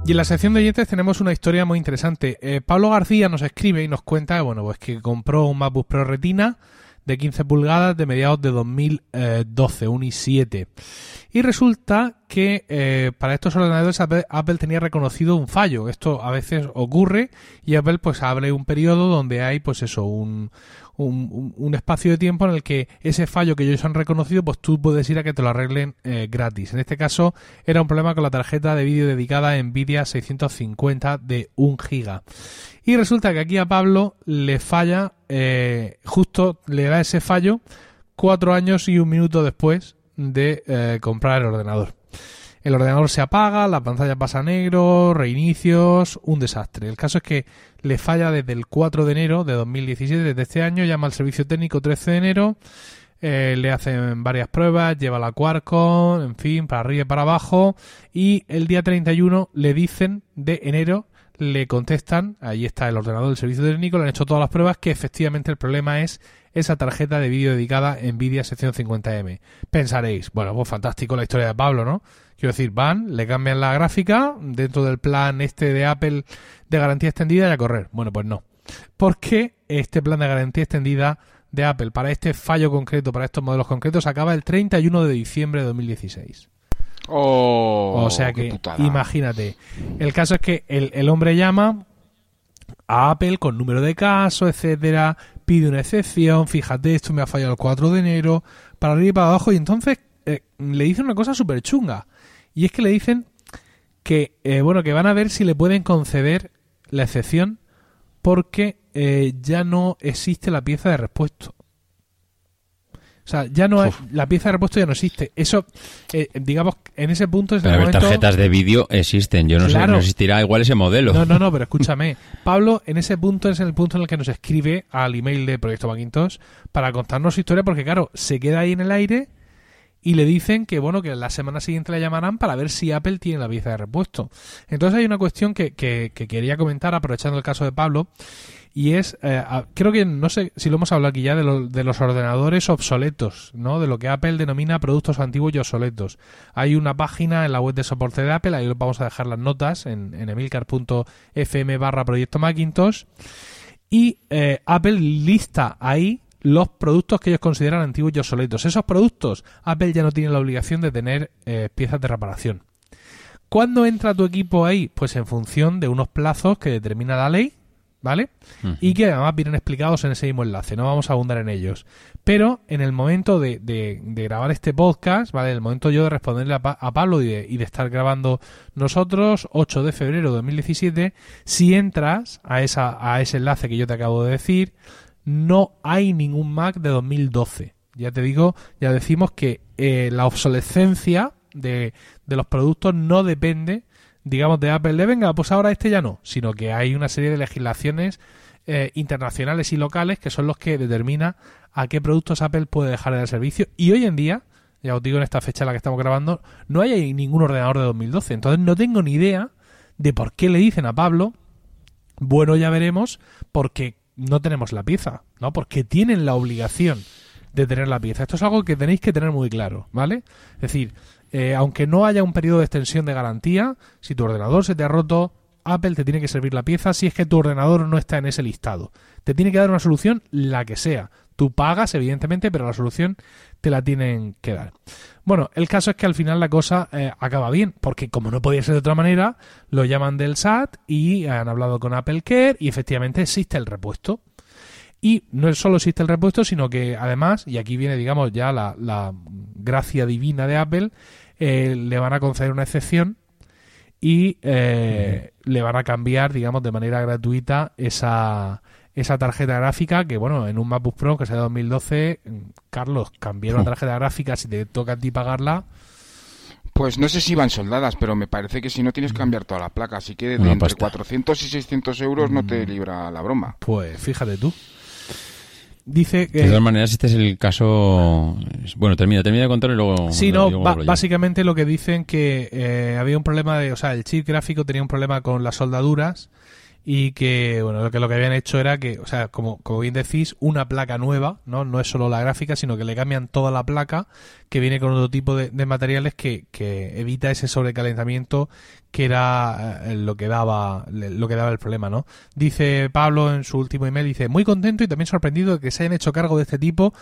[SPEAKER 1] Y en la sección de oyentes tenemos una historia muy interesante. Eh, Pablo García nos escribe y nos cuenta bueno, pues que compró un MacBook Pro Retina de 15 pulgadas de mediados de 2012, un i7. Y resulta que eh, para estos ordenadores Apple, tenía reconocido un fallo. Esto a veces ocurre y Apple pues abre un periodo donde hay pues eso, un, un, espacio de tiempo en el que ese fallo que ellos han reconocido, pues tú puedes ir a que te lo arreglen eh, gratis. En este caso era un problema con la tarjeta de vídeo dedicada a Nvidia 650 de 1 giga. Y resulta que aquí a Pablo le falla, eh, justo le da ese fallo cuatro años y un minuto después de comprar el ordenador. El ordenador se apaga, la pantalla pasa a negro, reinicios, un desastre. El caso es que le falla desde el 4 de enero de 2017, desde este año, llama al servicio técnico 13 de enero, eh, le hacen varias pruebas, lleva la Quarkon, en fin, para arriba y para abajo, y el día 31 le dicen de enero le contestan, ahí está el ordenador del servicio técnico, le han hecho todas las pruebas que efectivamente el problema es esa tarjeta de vídeo dedicada Nvidia sección 50M. Pensaréis, bueno, pues fantástico la historia de Pablo, ¿no? Quiero decir, van, le cambian la gráfica dentro del plan este de Apple de garantía extendida y a correr. Bueno, pues no. Porque este plan de garantía extendida de Apple para este fallo concreto, para estos modelos concretos, acaba el 31 de diciembre de 2016.
[SPEAKER 2] Oh,
[SPEAKER 1] o sea que, imagínate. El caso es que el, el, hombre llama a Apple con número de caso, etcétera, pide una excepción, fíjate, esto me ha fallado el 4 de enero, para arriba y para abajo, y entonces eh, le dicen una cosa súper chunga. Y es que le dicen que, eh, bueno, que van a ver si le pueden conceder la excepción porque eh, ya no existe la pieza de repuesto. O sea, ya no hay, la pieza de repuesto ya no existe. Eso, eh, digamos, en ese punto es
[SPEAKER 3] pero tarjetas de vídeo existen. Yo no sé, no existirá igual ese modelo.
[SPEAKER 1] No, no, no, pero escúchame. Pablo, en ese punto es el punto en el que nos escribe al email de Proyecto Macintosh para contarnos su historia, porque claro, se queda ahí en el aire y le dicen que bueno que la semana siguiente le llamarán para ver si Apple tiene la pieza de repuesto. Entonces hay una cuestión que, que, quería comentar aprovechando el caso de Pablo y es eh, creo que no sé si lo hemos hablado aquí ya de, de, los ordenadores obsoletos, ¿no? De lo que Apple denomina productos antiguos y obsoletos. Hay una página en la web de soporte de Apple, ahí vamos a dejar las notas en, en emilcar.fm barra proyecto Macintosh y eh, Apple lista ahí los productos que ellos consideran antiguos y obsoletos. Esos productos, Apple ya no tiene la obligación de tener eh, piezas de reparación. ¿Cuándo entra tu equipo ahí? Pues en función de unos plazos que determina la ley, ¿vale? Y que además vienen explicados en ese mismo enlace, no vamos a abundar en ellos. Pero en el momento de, grabar este podcast, ¿vale? En el momento yo de responderle a, Pablo y de, y de, estar grabando nosotros, 8 de febrero de 2017, si entras a, esa, a ese enlace que yo te acabo de decir, no hay ningún Mac de 2012. Ya te digo, ya decimos que eh, la obsolescencia de, de, los productos no depende, digamos, de Apple de venga, pues ahora este ya no, sino que hay una serie de legislaciones eh, internacionales y locales que son los que determinan a qué productos Apple puede dejar de dar servicio. Y hoy en día, ya os digo en esta fecha en la que estamos grabando, no hay ningún ordenador de 2012. Entonces no tengo ni idea de por qué le dicen a Pablo, bueno, ya veremos, porque no tenemos la pieza, ¿no? Porque tienen la obligación de tener la pieza. Esto es algo que tenéis que tener muy claro, ¿vale? Es decir, eh, aunque no haya un periodo de extensión de garantía, si tu ordenador se te ha roto, Apple te tiene que servir la pieza si es que tu ordenador no está en ese listado. Te tiene que dar una solución, la que sea. Tú pagas, evidentemente, pero la solución te la tienen que dar. Bueno, el caso es que al final la cosa eh, acaba bien, porque como no podía ser de otra manera, lo llaman del SAT y han hablado con Apple Care y efectivamente existe el repuesto. Y no solo existe el repuesto, sino que además, y aquí viene, digamos, ya la, gracia divina de Apple, eh, le van a conceder una excepción y eh, le van a cambiar, digamos, de manera gratuita esa, esa tarjeta gráfica que, bueno, en un MacBook Pro que sea de 2012, Carlos, cambiar una tarjeta gráfica si te toca a ti pagarla.
[SPEAKER 2] Pues no sé si van soldadas, pero me parece que si no tienes que cambiar toda la placa, así que de entre 400 y 600 euros no te mm. libra la broma.
[SPEAKER 1] Pues fíjate tú. Dice que...
[SPEAKER 3] De todas maneras, este es el caso... Bueno, termina, termina de contar y luego...
[SPEAKER 1] Sí, no, básicamente lo que dicen que eh, había un problema de... O sea, el chip gráfico tenía un problema con las soldaduras y que bueno lo que lo que habían hecho era que o sea como, como bien decís una placa nueva no no es solo la gráfica sino que le cambian toda la placa que viene con otro tipo de, materiales que, que, evita ese sobrecalentamiento que era eh, lo que daba lo que daba el problema no dice Pablo en su último email dice muy contento y también sorprendido de que se hayan hecho cargo de este tipo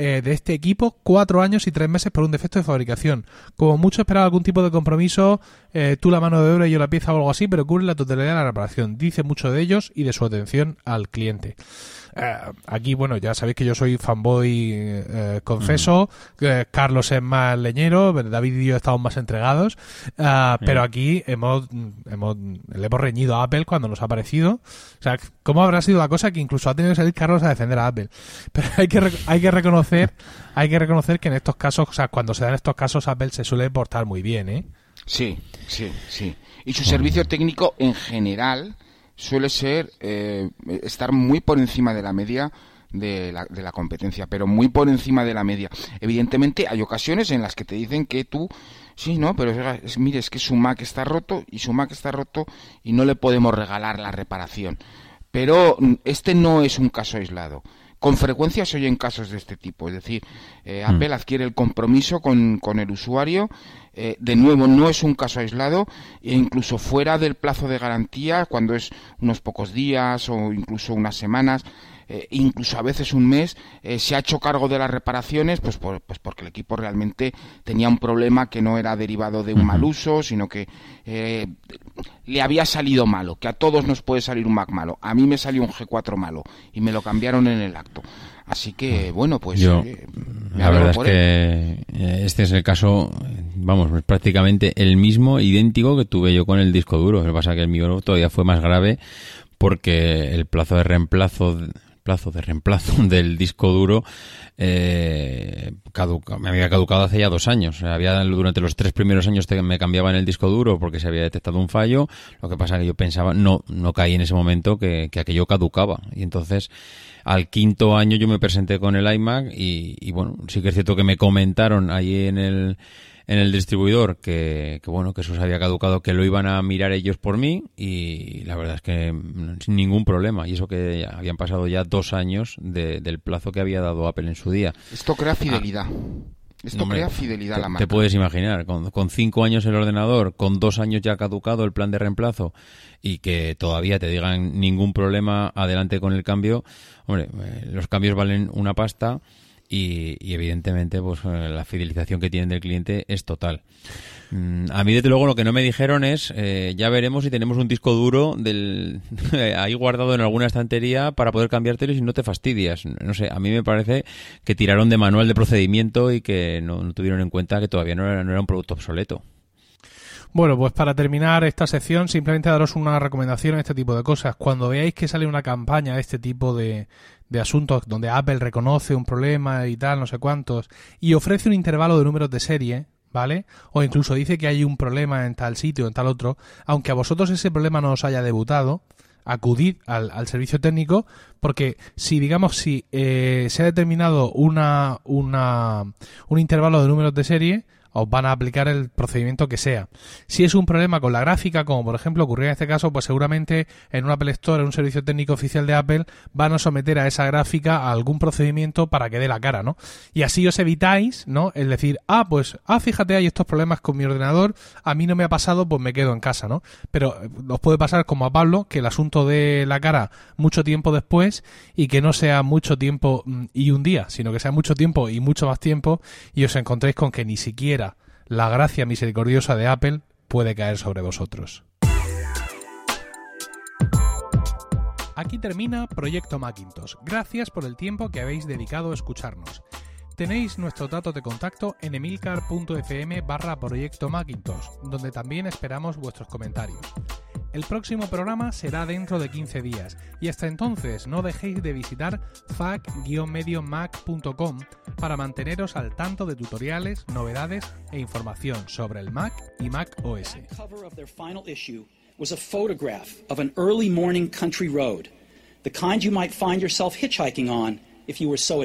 [SPEAKER 1] eh, de este equipo cuatro años y tres meses por un defecto de fabricación. Como mucho esperaba algún tipo de compromiso, eh, tú la mano de obra y yo la pieza o algo así, pero cubre la totalidad de la reparación. Dice mucho de ellos y de su atención al cliente. Eh, aquí, bueno, ya sabéis que yo soy fanboy eh, confeso, Carlos es más leñero, David y yo estamos más entregados, pero aquí hemos, hemos, le hemos reñido a Apple cuando nos ha parecido. O sea, ¿cómo habrá sido la cosa que incluso ha tenido que salir Carlos a defender a Apple? Pero hay que, hay que reconocer, hay que reconocer que en estos casos, o sea, cuando se dan estos casos, Apple se suele portar muy bien, ¿eh?
[SPEAKER 2] Sí, sí, sí. Y su servicio técnico en general suele ser eh, estar muy por encima de la media de la, de la competencia, pero muy por encima de la media. Evidentemente hay ocasiones en las que te dicen que tú Sí, no, pero es, mire, es que su Mac está roto y su Mac está roto y no le podemos regalar la reparación. Pero mm, este no es un caso aislado. Con frecuencia se oyen casos de este tipo, es decir, eh, hmm. Apple adquiere el compromiso con, con el usuario, eh, de nuevo no es un caso aislado, e incluso fuera del plazo de garantía, cuando es unos pocos días o incluso unas semanas, eh, incluso a veces un mes, eh, se ha hecho cargo de las reparaciones, pues, pues porque el equipo realmente tenía un problema que no era derivado de un mal uso, sino que eh, le había salido malo, que a todos nos puede salir un Mac malo. A mí me salió un G4 malo y me lo cambiaron en el acto. Así que, bueno, pues...
[SPEAKER 3] Yo, la verdad es que este es el caso, vamos, prácticamente el mismo, idéntico que tuve yo con el disco duro. Lo que pasa es que el mío todavía fue más grave porque el plazo de reemplazo plazo de reemplazo del disco duro eh, me había caducado hace ya dos años. Había durante los tres primeros años me cambiaban el disco duro porque se había detectado un fallo. Lo que pasa que yo pensaba, no, no caí en ese momento que, que aquello caducaba. Y entonces al quinto año yo me presenté con el iMac y, y bueno, sí que es cierto que me comentaron allí en el en el distribuidor que, bueno, que eso se había caducado, que lo iban a mirar ellos por mí y la verdad es que sin ningún problema. Y eso que habían pasado ya dos años del plazo que había dado Apple en su día.
[SPEAKER 2] Esto crea fidelidad. Esto crea fidelidad
[SPEAKER 3] a
[SPEAKER 2] la marca.
[SPEAKER 3] Te puedes imaginar, con, con, cinco años el ordenador, con dos años ya caducado el plan de reemplazo y que todavía te digan ningún problema adelante con el cambio, hombre, eh, los cambios valen una pasta y, evidentemente pues eh, la fidelización que tienen del cliente es total. Mm, a mí desde luego lo que no me dijeron es eh, ya veremos si tenemos un disco duro del ahí guardado en alguna estantería para poder cambiártelo y no te fastidias. No sé, a mí me parece que tiraron de manual de procedimiento y que no, tuvieron en cuenta que todavía no era, no era un producto obsoleto.
[SPEAKER 1] Bueno, pues para terminar esta sección, simplemente daros una recomendación en este tipo de cosas. Cuando veáis que sale una campaña de este tipo de, de asuntos donde Apple reconoce un problema y tal, no sé cuántos, y ofrece un intervalo de números de serie, ¿vale? O incluso dice que hay un problema en tal sitio, en tal otro, aunque a vosotros ese problema no os haya debutado, acudid al, al servicio técnico, porque si, digamos, si eh, se ha determinado una, una, un intervalo de números de serie, os van a aplicar el procedimiento que sea. Si es un problema con la gráfica, como por ejemplo ocurrió en este caso, pues seguramente en un Apple Store, en un servicio técnico oficial de Apple, van a someter a esa gráfica a algún procedimiento para que dé la cara, ¿no? Y así os evitáis, ¿no? El decir, ah, pues, ah, fíjate, hay estos problemas con mi ordenador, a mí no me ha pasado, pues me quedo en casa, ¿no? Pero eh, os puede pasar como a Pablo, que el asunto de la cara mucho tiempo después y que no sea mucho tiempo mm, y un día, sino que sea mucho tiempo y mucho más tiempo y os encontréis con que ni siquiera la gracia misericordiosa de Apple puede caer sobre vosotros. Aquí termina Proyecto Macintosh. Gracias por el tiempo que habéis dedicado a escucharnos. Tenéis nuestro dato de contacto en emilcar.fm barra Proyecto Macintosh, donde también esperamos vuestros comentarios. El próximo programa será dentro de 15 días y hasta entonces no dejéis de visitar fac-mediomac.com para manteneros al tanto de tutoriales, novedades e información sobre el Mac y Mac OS. was a photograph of an early morning country road, the kind you might find yourself hitchhiking on if you were so.